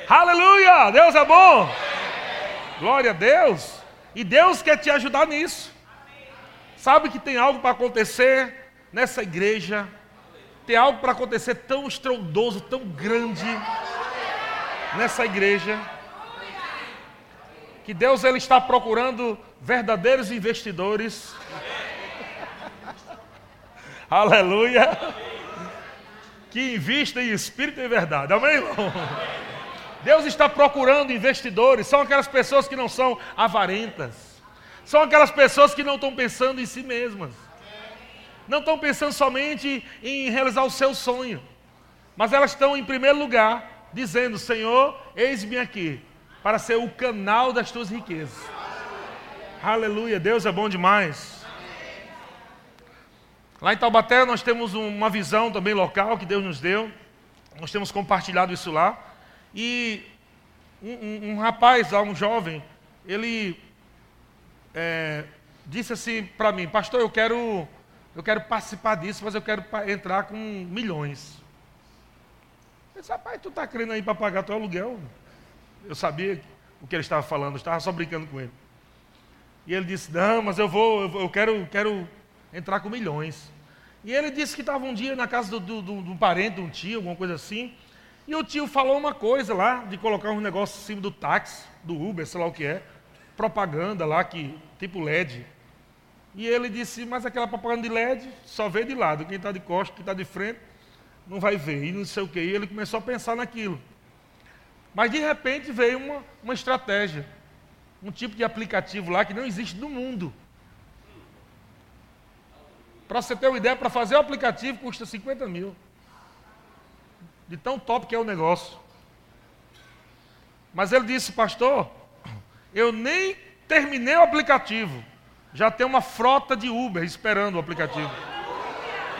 Aleluia! Deus é bom. Glória a Deus. E Deus quer te ajudar nisso. Sabe que tem algo para acontecer nessa igreja tem algo para acontecer tão estrondoso, tão grande nessa igreja. Que Deus ele está procurando verdadeiros investidores. Aleluia. Que investem em espírito e verdade. Amém, irmão? Deus está procurando investidores. São aquelas pessoas que não são avarentas. São aquelas pessoas que não estão pensando em si mesmas não estão pensando somente em realizar o seu sonho, mas elas estão, em primeiro lugar, dizendo: Senhor, eis-me aqui, para ser o canal das tuas riquezas. Aleluia, Deus é bom demais. Lá em Taubaté nós temos uma visão também local que Deus nos deu. Nós temos compartilhado isso lá. E um, um, um rapaz lá, um jovem, ele é, disse assim para mim, pastor, eu quero eu quero participar disso, mas eu quero entrar com milhões. Eu disse, rapaz, tu está querendo aí para pagar teu aluguel? Eu sabia o que ele estava falando, eu estava só brincando com ele. E ele disse, não, mas eu vou, eu quero, quero entrar com milhões. E ele disse que estava um dia na casa do, do parente, de um tio, alguma coisa assim. E o tio falou uma coisa lá, de colocar um negócio em cima do táxi, do Uber, sei lá o que é. Propaganda lá, que, tipo LED. E ele disse, mas aquela propaganda de LED só vê de lado, quem está de costas, quem está de frente, não vai ver, e não sei o quê. E ele começou a pensar naquilo. Mas de repente veio uma, uma estratégia, um tipo de aplicativo lá que não existe no mundo. Para você ter uma ideia, para fazer o aplicativo custa 50 mil. De tão top que é o negócio. Mas ele disse, pastor, eu nem terminei o aplicativo já tem uma frota de Uber esperando o aplicativo.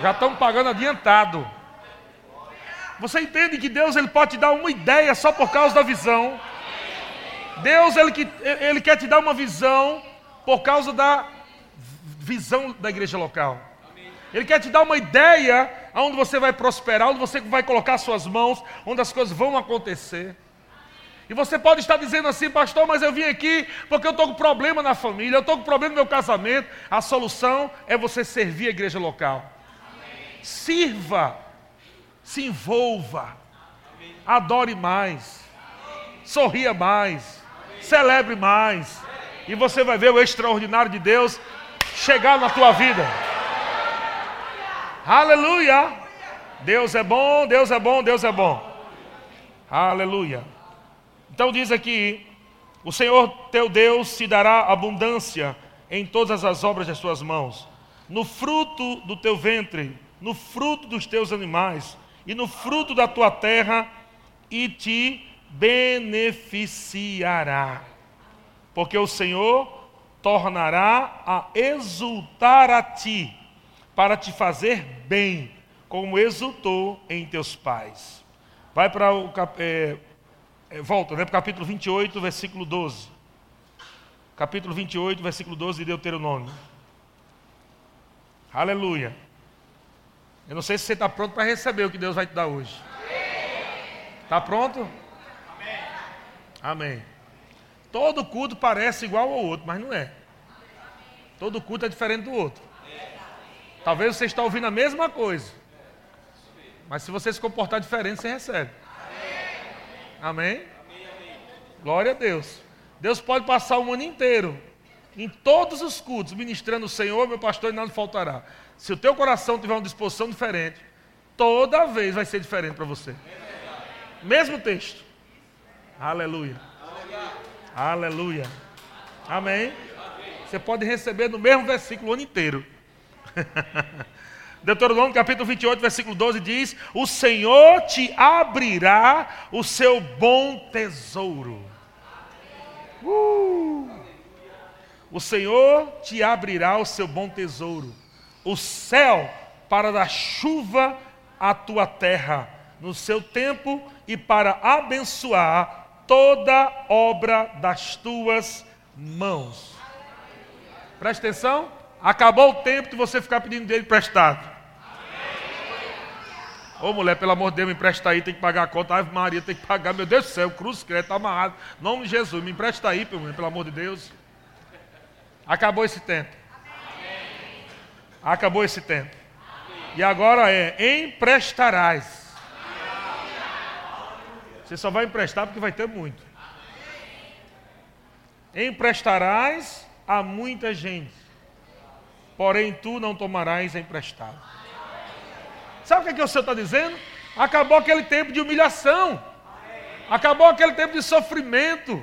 Já estão pagando adiantado. Você entende que Deus ele pode te dar uma ideia só por causa da visão? Deus ele, ele quer te dar uma visão por causa da visão da igreja local. Ele quer te dar uma ideia aonde você vai prosperar, onde você vai colocar suas mãos, onde as coisas vão acontecer. E você pode estar dizendo assim, pastor, mas eu vim aqui porque eu estou com problema na família, eu estou com problema no meu casamento. A solução é você servir a igreja local. Amém. Sirva, se envolva, Amém. adore mais, Amém. sorria mais, celebre mais. E você vai ver o extraordinário de Deus chegar na tua vida. Aleluia! Deus é bom, Deus é bom, Deus é bom. Aleluia. Então diz aqui: O Senhor teu Deus te dará abundância em todas as obras das tuas mãos, no fruto do teu ventre, no fruto dos teus animais e no fruto da tua terra, e te beneficiará. Porque o Senhor tornará a exultar a ti, para te fazer bem, como exultou em teus pais. Vai para o é, é, volta, né, para o capítulo 28, versículo 12. Capítulo 28, versículo 12 de Deuteronômio. Aleluia. Eu não sei se você está pronto para receber o que Deus vai te dar hoje. Está pronto? Amém. Todo culto parece igual ao outro, mas não é. Todo culto é diferente do outro. Talvez você está ouvindo a mesma coisa. Mas se você se comportar diferente, você recebe. Amém? Glória a Deus. Deus pode passar o ano inteiro, em todos os cultos, ministrando o Senhor, meu pastor, e nada faltará. Se o teu coração tiver uma disposição diferente, toda vez vai ser diferente para você. Mesmo texto. Aleluia. Aleluia. Amém. Você pode receber no mesmo versículo o ano inteiro. Deuteronômio capítulo 28, versículo 12 diz: O Senhor te abrirá o seu bom tesouro. Uh! O Senhor te abrirá o seu bom tesouro, o céu para dar chuva à tua terra no seu tempo e para abençoar toda obra das tuas mãos. Presta atenção, acabou o tempo de você ficar pedindo dinheiro emprestado. Ô mulher, pelo amor de Deus, me empresta aí, tem que pagar a conta. Ave Maria, tem que pagar. Meu Deus do céu, cruz credo, está amarrado. Nome de Jesus, me empresta aí, pelo amor de Deus. Acabou esse tempo. Acabou esse tempo. E agora é emprestarás. Você só vai emprestar porque vai ter muito. Emprestarás a muita gente, porém tu não tomarás emprestado. Sabe o que, é que o Senhor está dizendo? Acabou aquele tempo de humilhação, acabou aquele tempo de sofrimento.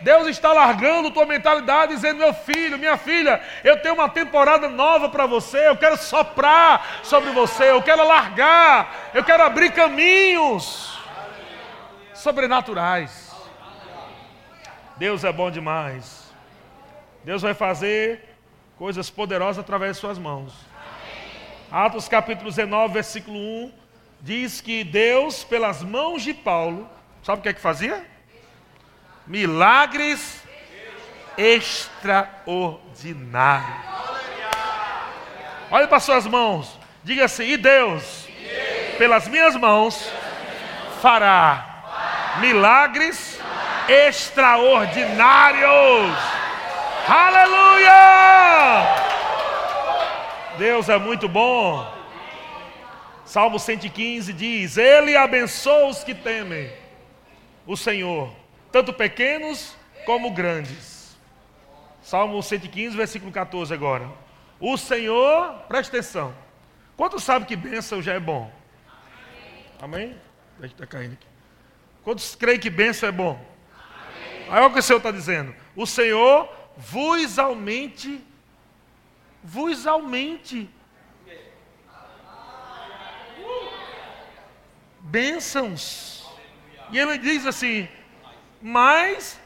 Deus está largando tua mentalidade, dizendo: meu filho, minha filha, eu tenho uma temporada nova para você, eu quero soprar sobre você, eu quero largar, eu quero abrir caminhos sobrenaturais. Deus é bom demais. Deus vai fazer coisas poderosas através de suas mãos. Atos capítulo 19, versículo 1, diz que Deus, pelas mãos de Paulo, sabe o que é que fazia? Milagres extraordinários. Olhe para suas mãos, diga assim: e Deus, pelas minhas mãos, fará milagres extraordinários. Aleluia! Deus é muito bom. Salmo 115 diz: Ele abençoa os que temem o Senhor, tanto pequenos como grandes. Salmo 115, versículo 14 agora. O Senhor, preste atenção. Quantos sabe que bênção já é bom? Amém? Está caindo aqui. Quantos creem que bênção é bom? Amém. Aí olha o que o Senhor está dizendo. O Senhor vos aumente, vos aumente. Bênçãos. E ele diz assim: mais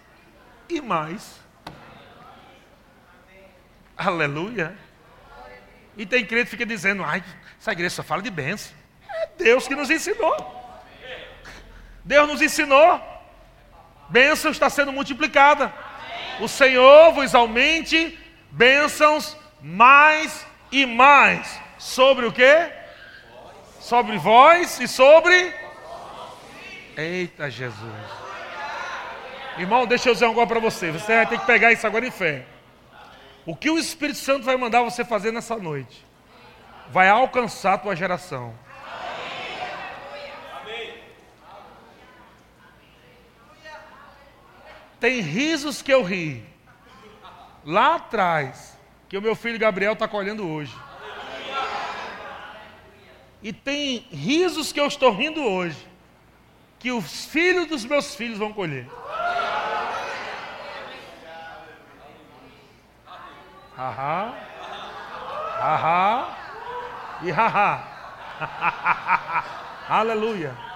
e mais. Aleluia. E tem crente que fica dizendo, ai, essa igreja só fala de bênção. É Deus que nos ensinou. Deus nos ensinou. Bênção está sendo multiplicada. O Senhor vos aumente bênçãos mais e mais. Sobre o quê? Sobre vós e sobre. Eita Jesus. Irmão, deixa eu dizer algo para você. Você vai ter que pegar isso agora em fé. O que o Espírito Santo vai mandar você fazer nessa noite? Vai alcançar a tua geração. Tem risos que eu ri. Lá atrás, que o meu filho Gabriel está colhendo hoje. E tem risos que eu estou rindo hoje, que os filhos dos meus filhos vão colher. Haha. Haha. E haha. Aleluia.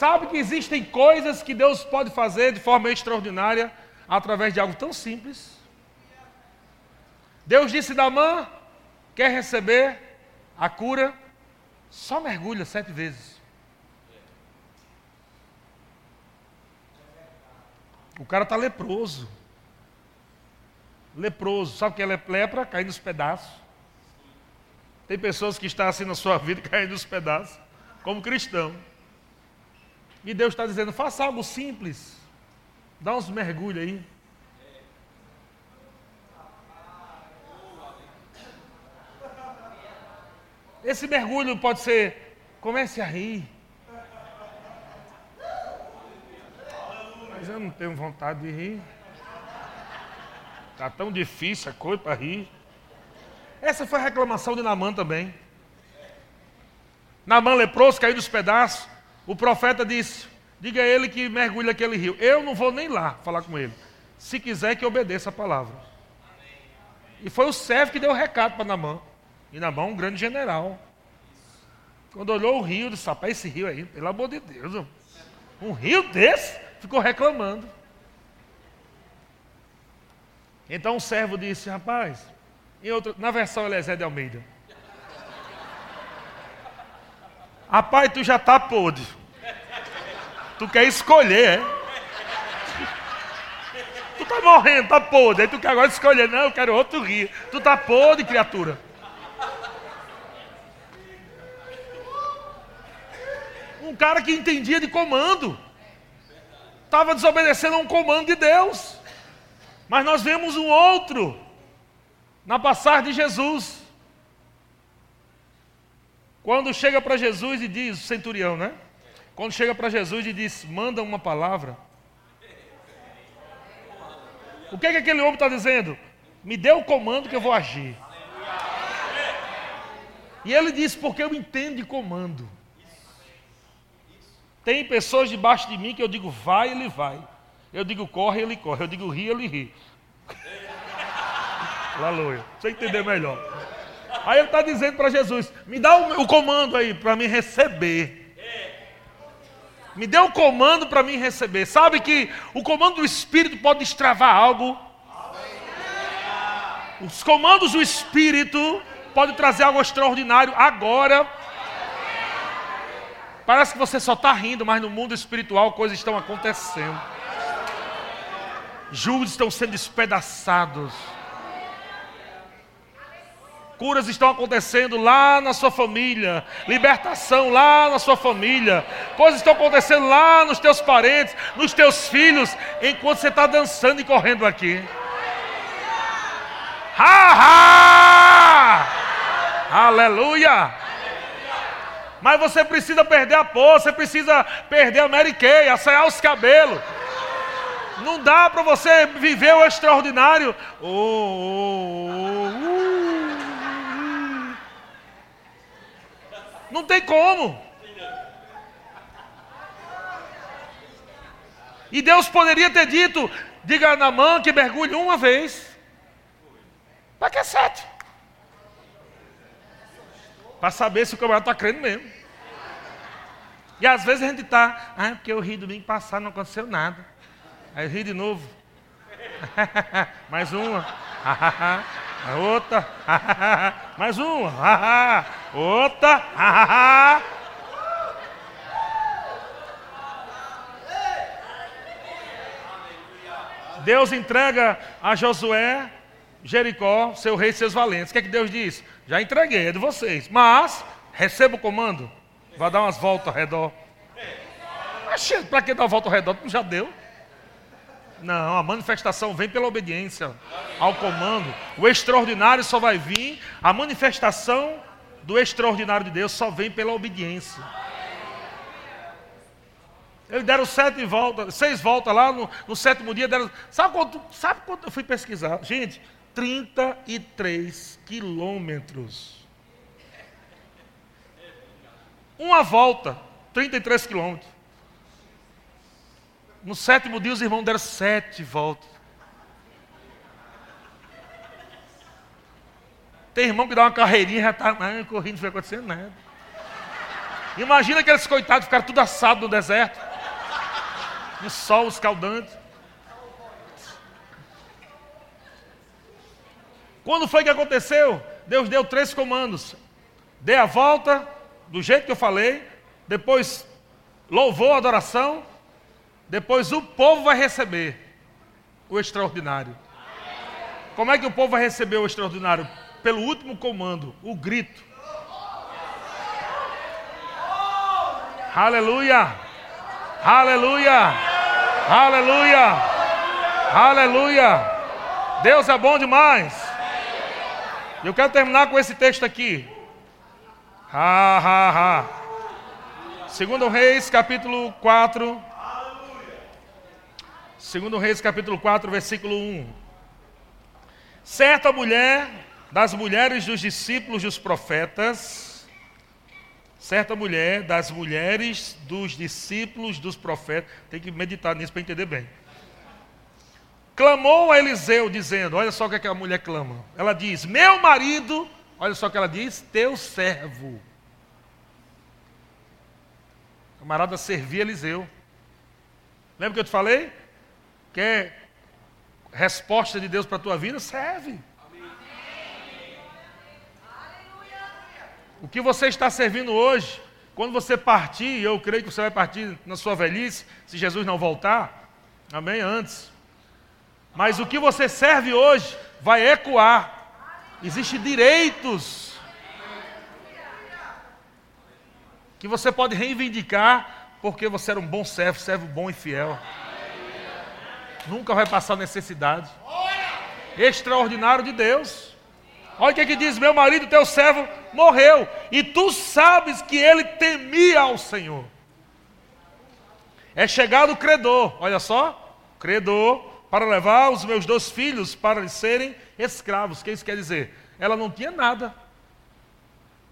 Sabe que existem coisas que Deus pode fazer de forma extraordinária através de algo tão simples? Deus disse: Damã, quer receber a cura? Só mergulha sete vezes. O cara está leproso. Leproso. Sabe o que é lepra? Cair nos pedaços. Tem pessoas que estão assim na sua vida caindo nos pedaços, como cristão. E Deus está dizendo: faça algo simples. Dá uns mergulhos aí. Esse mergulho pode ser, comece a rir. Mas eu não tenho vontade de rir. Está tão difícil a coisa para rir. Essa foi a reclamação de Namã também. Namã leproso, caiu dos pedaços. O profeta disse: Diga a ele que mergulhe aquele rio. Eu não vou nem lá falar com ele. Se quiser que obedeça a palavra. E foi o servo que deu o recado para Namã. E Namã, um grande general. Quando olhou o rio, disse: Rapaz, esse rio aí, pelo amor de Deus, um rio desse, ficou reclamando. Então o servo disse: Rapaz, em outro, na versão Eliezer de Almeida. Rapaz, tu já tá podre. Tu quer escolher, é? Tu tá morrendo, tá podre. Aí tu quer agora escolher. Não, eu quero outro rio. Tu tá podre, criatura. Um cara que entendia de comando. Estava desobedecendo a um comando de Deus. Mas nós vemos um outro na passagem de Jesus. Quando chega para Jesus e diz, o centurião, né? Quando chega para Jesus e diz, manda uma palavra. O que, é que aquele homem está dizendo? Me dê o comando que eu vou agir. E ele diz, porque eu entendo de comando. Tem pessoas debaixo de mim que eu digo vai, ele vai. Eu digo corre, ele corre. Eu digo ri, ele ri. Aleluia. Você entender melhor. Aí ele está dizendo para Jesus: me dá o, o comando aí para me receber. Me dê o comando para mim receber. Sabe que o comando do Espírito pode destravar algo. Os comandos do Espírito podem trazer algo extraordinário agora. Parece que você só está rindo, mas no mundo espiritual coisas estão acontecendo. Julgos estão sendo despedaçados. Curas estão acontecendo lá na sua família, libertação lá na sua família, coisas estão acontecendo lá nos teus parentes, nos teus filhos, enquanto você está dançando e correndo aqui. Ha, ha! Aleluia! Mas você precisa perder a pose, você precisa perder a Mary Kay, assaiar os cabelos. Não dá para você viver o extraordinário. Oh, oh, oh, uh. Não tem como. E Deus poderia ter dito: diga na mão que mergulhe uma vez. Para que sete? Para saber se o camarada está crendo mesmo. E às vezes a gente está, ah, porque eu ri domingo passado, não aconteceu nada. Aí ri de novo. Mais uma. Outra. Mais uma. Outra. Deus entrega a Josué Jericó, seu rei e seus valentes. O que é que Deus diz? Já entreguei, é de vocês. Mas, receba o comando. Vai dar umas voltas ao redor. Para que dar uma volta ao redor? Já deu. Não, a manifestação vem pela obediência ao comando. O extraordinário só vai vir, a manifestação do extraordinário de Deus só vem pela obediência. Eles deram sete voltas, seis voltas lá no, no sétimo dia. Deram, sabe, quanto, sabe quanto eu fui pesquisar? Gente, 33 quilômetros. Uma volta, 33 quilômetros. No sétimo dia, os irmãos deram sete voltas. Tem irmão que dá uma carreirinha e já está correndo, não foi acontecendo nada. Imagina aqueles coitados ficaram tudo assado no deserto. No sol escaldante. Quando foi que aconteceu? Deus deu três comandos. Dê a volta, do jeito que eu falei. Depois louvou a adoração. Depois o povo vai receber o extraordinário. Como é que o povo vai receber o extraordinário? Pelo último comando, o grito. Aleluia! Aleluia! Aleluia! Aleluia! Deus é bom demais. Eu quero terminar com esse texto aqui. Ha, ha, ha. Segundo Reis, capítulo 4, Segundo Reis capítulo 4, versículo 1. Certa mulher das mulheres dos discípulos dos profetas, certa mulher das mulheres dos discípulos dos profetas, tem que meditar nisso para entender bem. Clamou a Eliseu dizendo: Olha só o que, é que a mulher clama. Ela diz: Meu marido, olha só o que ela diz: Teu servo. Camarada servia Eliseu. Lembra que eu te falei? Quer resposta de Deus para a tua vida, serve. O que você está servindo hoje, quando você partir, eu creio que você vai partir na sua velhice, se Jesus não voltar, amém? Antes. Mas o que você serve hoje vai ecoar. Existem direitos que você pode reivindicar porque você era um bom servo, servo bom e fiel. Nunca vai passar necessidade. Extraordinário de Deus. Olha o que, é que diz: Meu marido, teu servo, morreu. E tu sabes que ele temia ao Senhor. É chegado o credor, olha só, credor, para levar os meus dois filhos para serem escravos. O que isso quer dizer? Ela não tinha nada.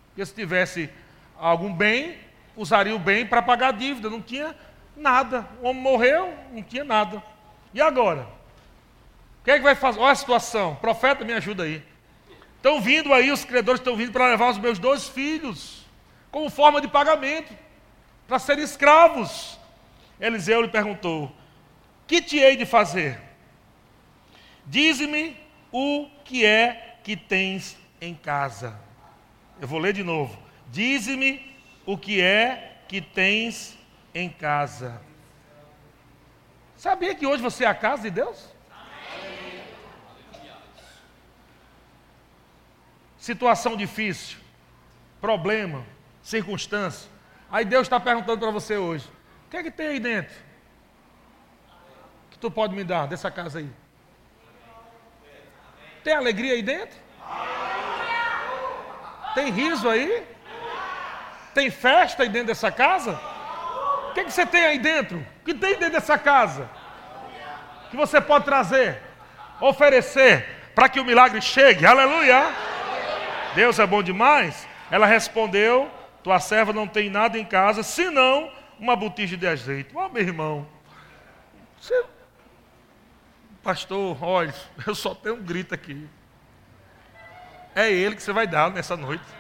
Porque se tivesse algum bem, usaria o bem para pagar a dívida. Não tinha nada. O homem morreu, não tinha nada. E agora? O que é que vai fazer? Olha a situação. Profeta, me ajuda aí. Estão vindo aí, os credores estão vindo para levar os meus dois filhos, como forma de pagamento, para serem escravos. Eliseu lhe perguntou: Que te hei de fazer? Dize-me o que é que tens em casa. Eu vou ler de novo. Dize-me o que é que tens em casa. Sabia que hoje você é a casa de Deus? Situação difícil, problema, circunstância. Aí Deus está perguntando para você hoje: o que é que tem aí dentro? Que tu pode me dar dessa casa aí? Tem alegria aí dentro? Tem riso aí? Tem festa aí dentro dessa casa? Que, que você tem aí dentro? O que tem dentro dessa casa? Que você pode trazer, oferecer, para que o milagre chegue. Aleluia! Deus é bom demais. Ela respondeu: Tua serva não tem nada em casa, senão uma botija de azeite. Ó, oh, meu irmão, você... pastor, olha, eu só tenho um grito aqui. É ele que você vai dar nessa noite.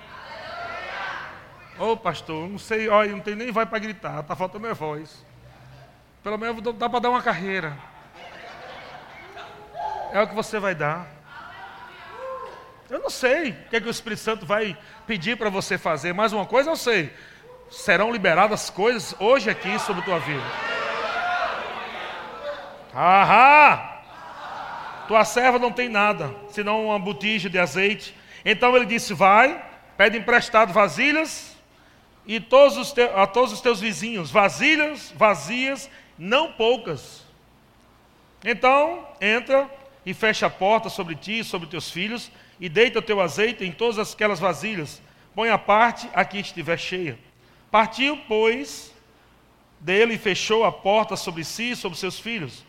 Ô oh, pastor, não sei, olha, não tem nem vai para gritar, está faltando minha voz. Pelo menos dá para dar uma carreira. É o que você vai dar. Eu não sei o que, é que o Espírito Santo vai pedir para você fazer, mas uma coisa eu sei: serão liberadas coisas hoje aqui sobre a tua vida. Ahá! Tua serva não tem nada, senão uma botija de azeite. Então ele disse: Vai, pede emprestado vasilhas e todos os te, a todos os teus vizinhos, vasilhas vazias, não poucas. Então, entra e fecha a porta sobre ti e sobre teus filhos, e deita o teu azeite em todas aquelas vasilhas. Põe a parte a que estiver cheia. Partiu, pois, dele e fechou a porta sobre si e sobre seus filhos.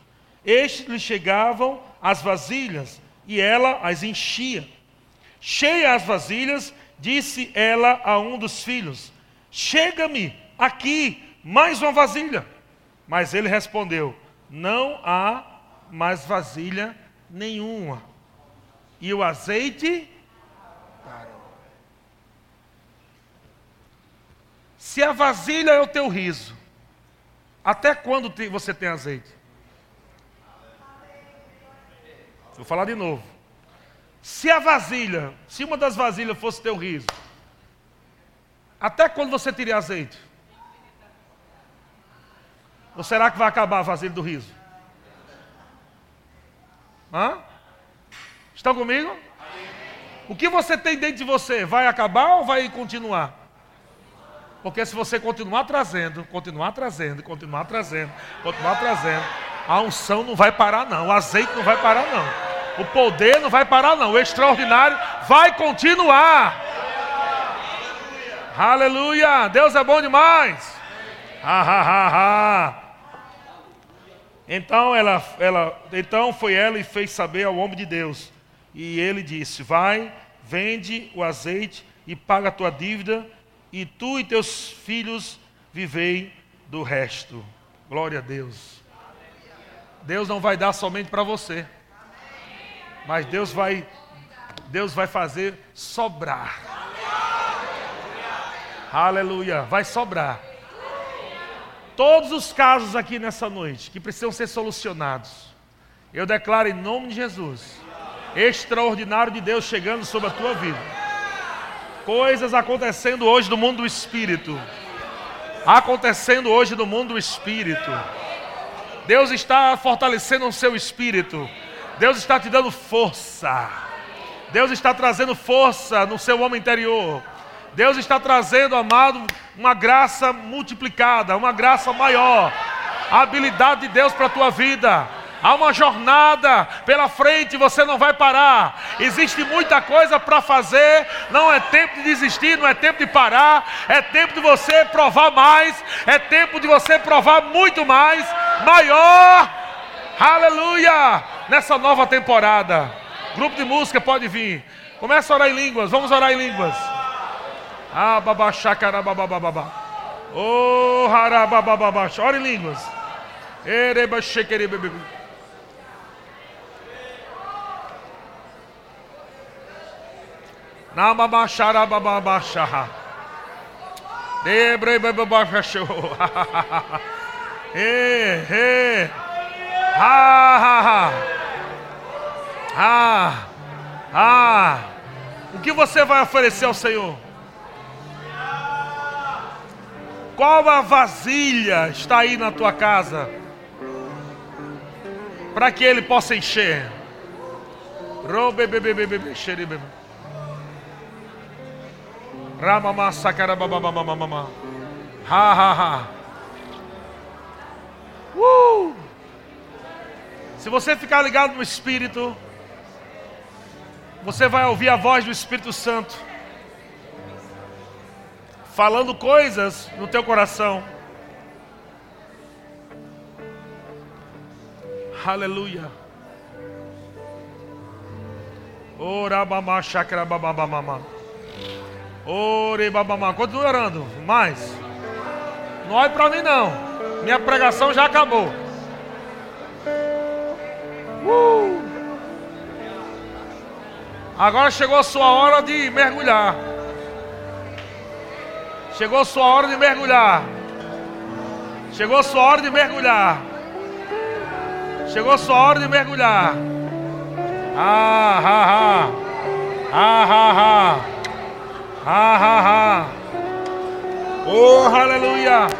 Estes lhe chegavam as vasilhas, e ela as enchia. Cheia as vasilhas, disse ela a um dos filhos: Chega-me aqui mais uma vasilha. Mas ele respondeu: Não há mais vasilha nenhuma. E o azeite parou. Se a vasilha é o teu riso, até quando você tem azeite? Vou falar de novo. Se a vasilha, se uma das vasilhas fosse teu riso, até quando você teria azeite? Ou será que vai acabar a vasilha do riso? Hã? Estão comigo? O que você tem dentro de você vai acabar ou vai continuar? Porque se você continuar trazendo, continuar trazendo, continuar trazendo, continuar trazendo, a unção não vai parar não, o azeite não vai parar não, o poder não vai parar não, o extraordinário vai continuar. Aleluia! Deus é bom demais! Ha, ha, ha. Então, ela, ela, então foi ela e fez saber ao homem de Deus. E ele disse: Vai, vende o azeite e paga a tua dívida, e tu e teus filhos vivei do resto. Glória a Deus. Deus não vai dar somente para você, mas Deus vai, Deus vai fazer sobrar. Aleluia. Vai sobrar. Todos os casos aqui nessa noite que precisam ser solucionados, Eu declaro em nome de Jesus, extraordinário de Deus chegando sobre a tua vida. Coisas acontecendo hoje no mundo do espírito. Acontecendo hoje no mundo do espírito. Deus está fortalecendo o seu espírito. Deus está te dando força. Deus está trazendo força no seu homem interior. Deus está trazendo, amado, uma graça multiplicada, uma graça maior. A habilidade de Deus para a tua vida. Há uma jornada pela frente, você não vai parar. Existe muita coisa para fazer. Não é tempo de desistir, não é tempo de parar. É tempo de você provar mais. É tempo de você provar muito mais, maior. Aleluia! Nessa nova temporada. Grupo de música pode vir. Começa a orar em línguas. Vamos orar em línguas. Ah, babachá, carababababá. Oh, harababababá. Ora em línguas. Ereba, shekerebe. Namamacharabababachá. Debrebebabachô. Ê, ê. Ha, ha, ha. Ah, ah. O que você vai oferecer ao Senhor? Qual a vasilha está aí na tua casa? Para que ele possa encher. Ramama, sacarababababababa. Ha, ha, ha. Uh! Se você ficar ligado no Espírito, você vai ouvir a voz do Espírito Santo falando coisas no teu coração. Aleluia. Ora babá chakra bababamama. Ore babamá. Continue orando. Mais. Não olhe para mim não. Minha pregação já acabou. Uh! Agora chegou a sua hora de mergulhar. Chegou sua hora de mergulhar. Chegou sua hora de mergulhar. Chegou sua hora de mergulhar. Ah, ah, ah. Ah, ah, ah. Ah, ah, ah. Oh, aleluia.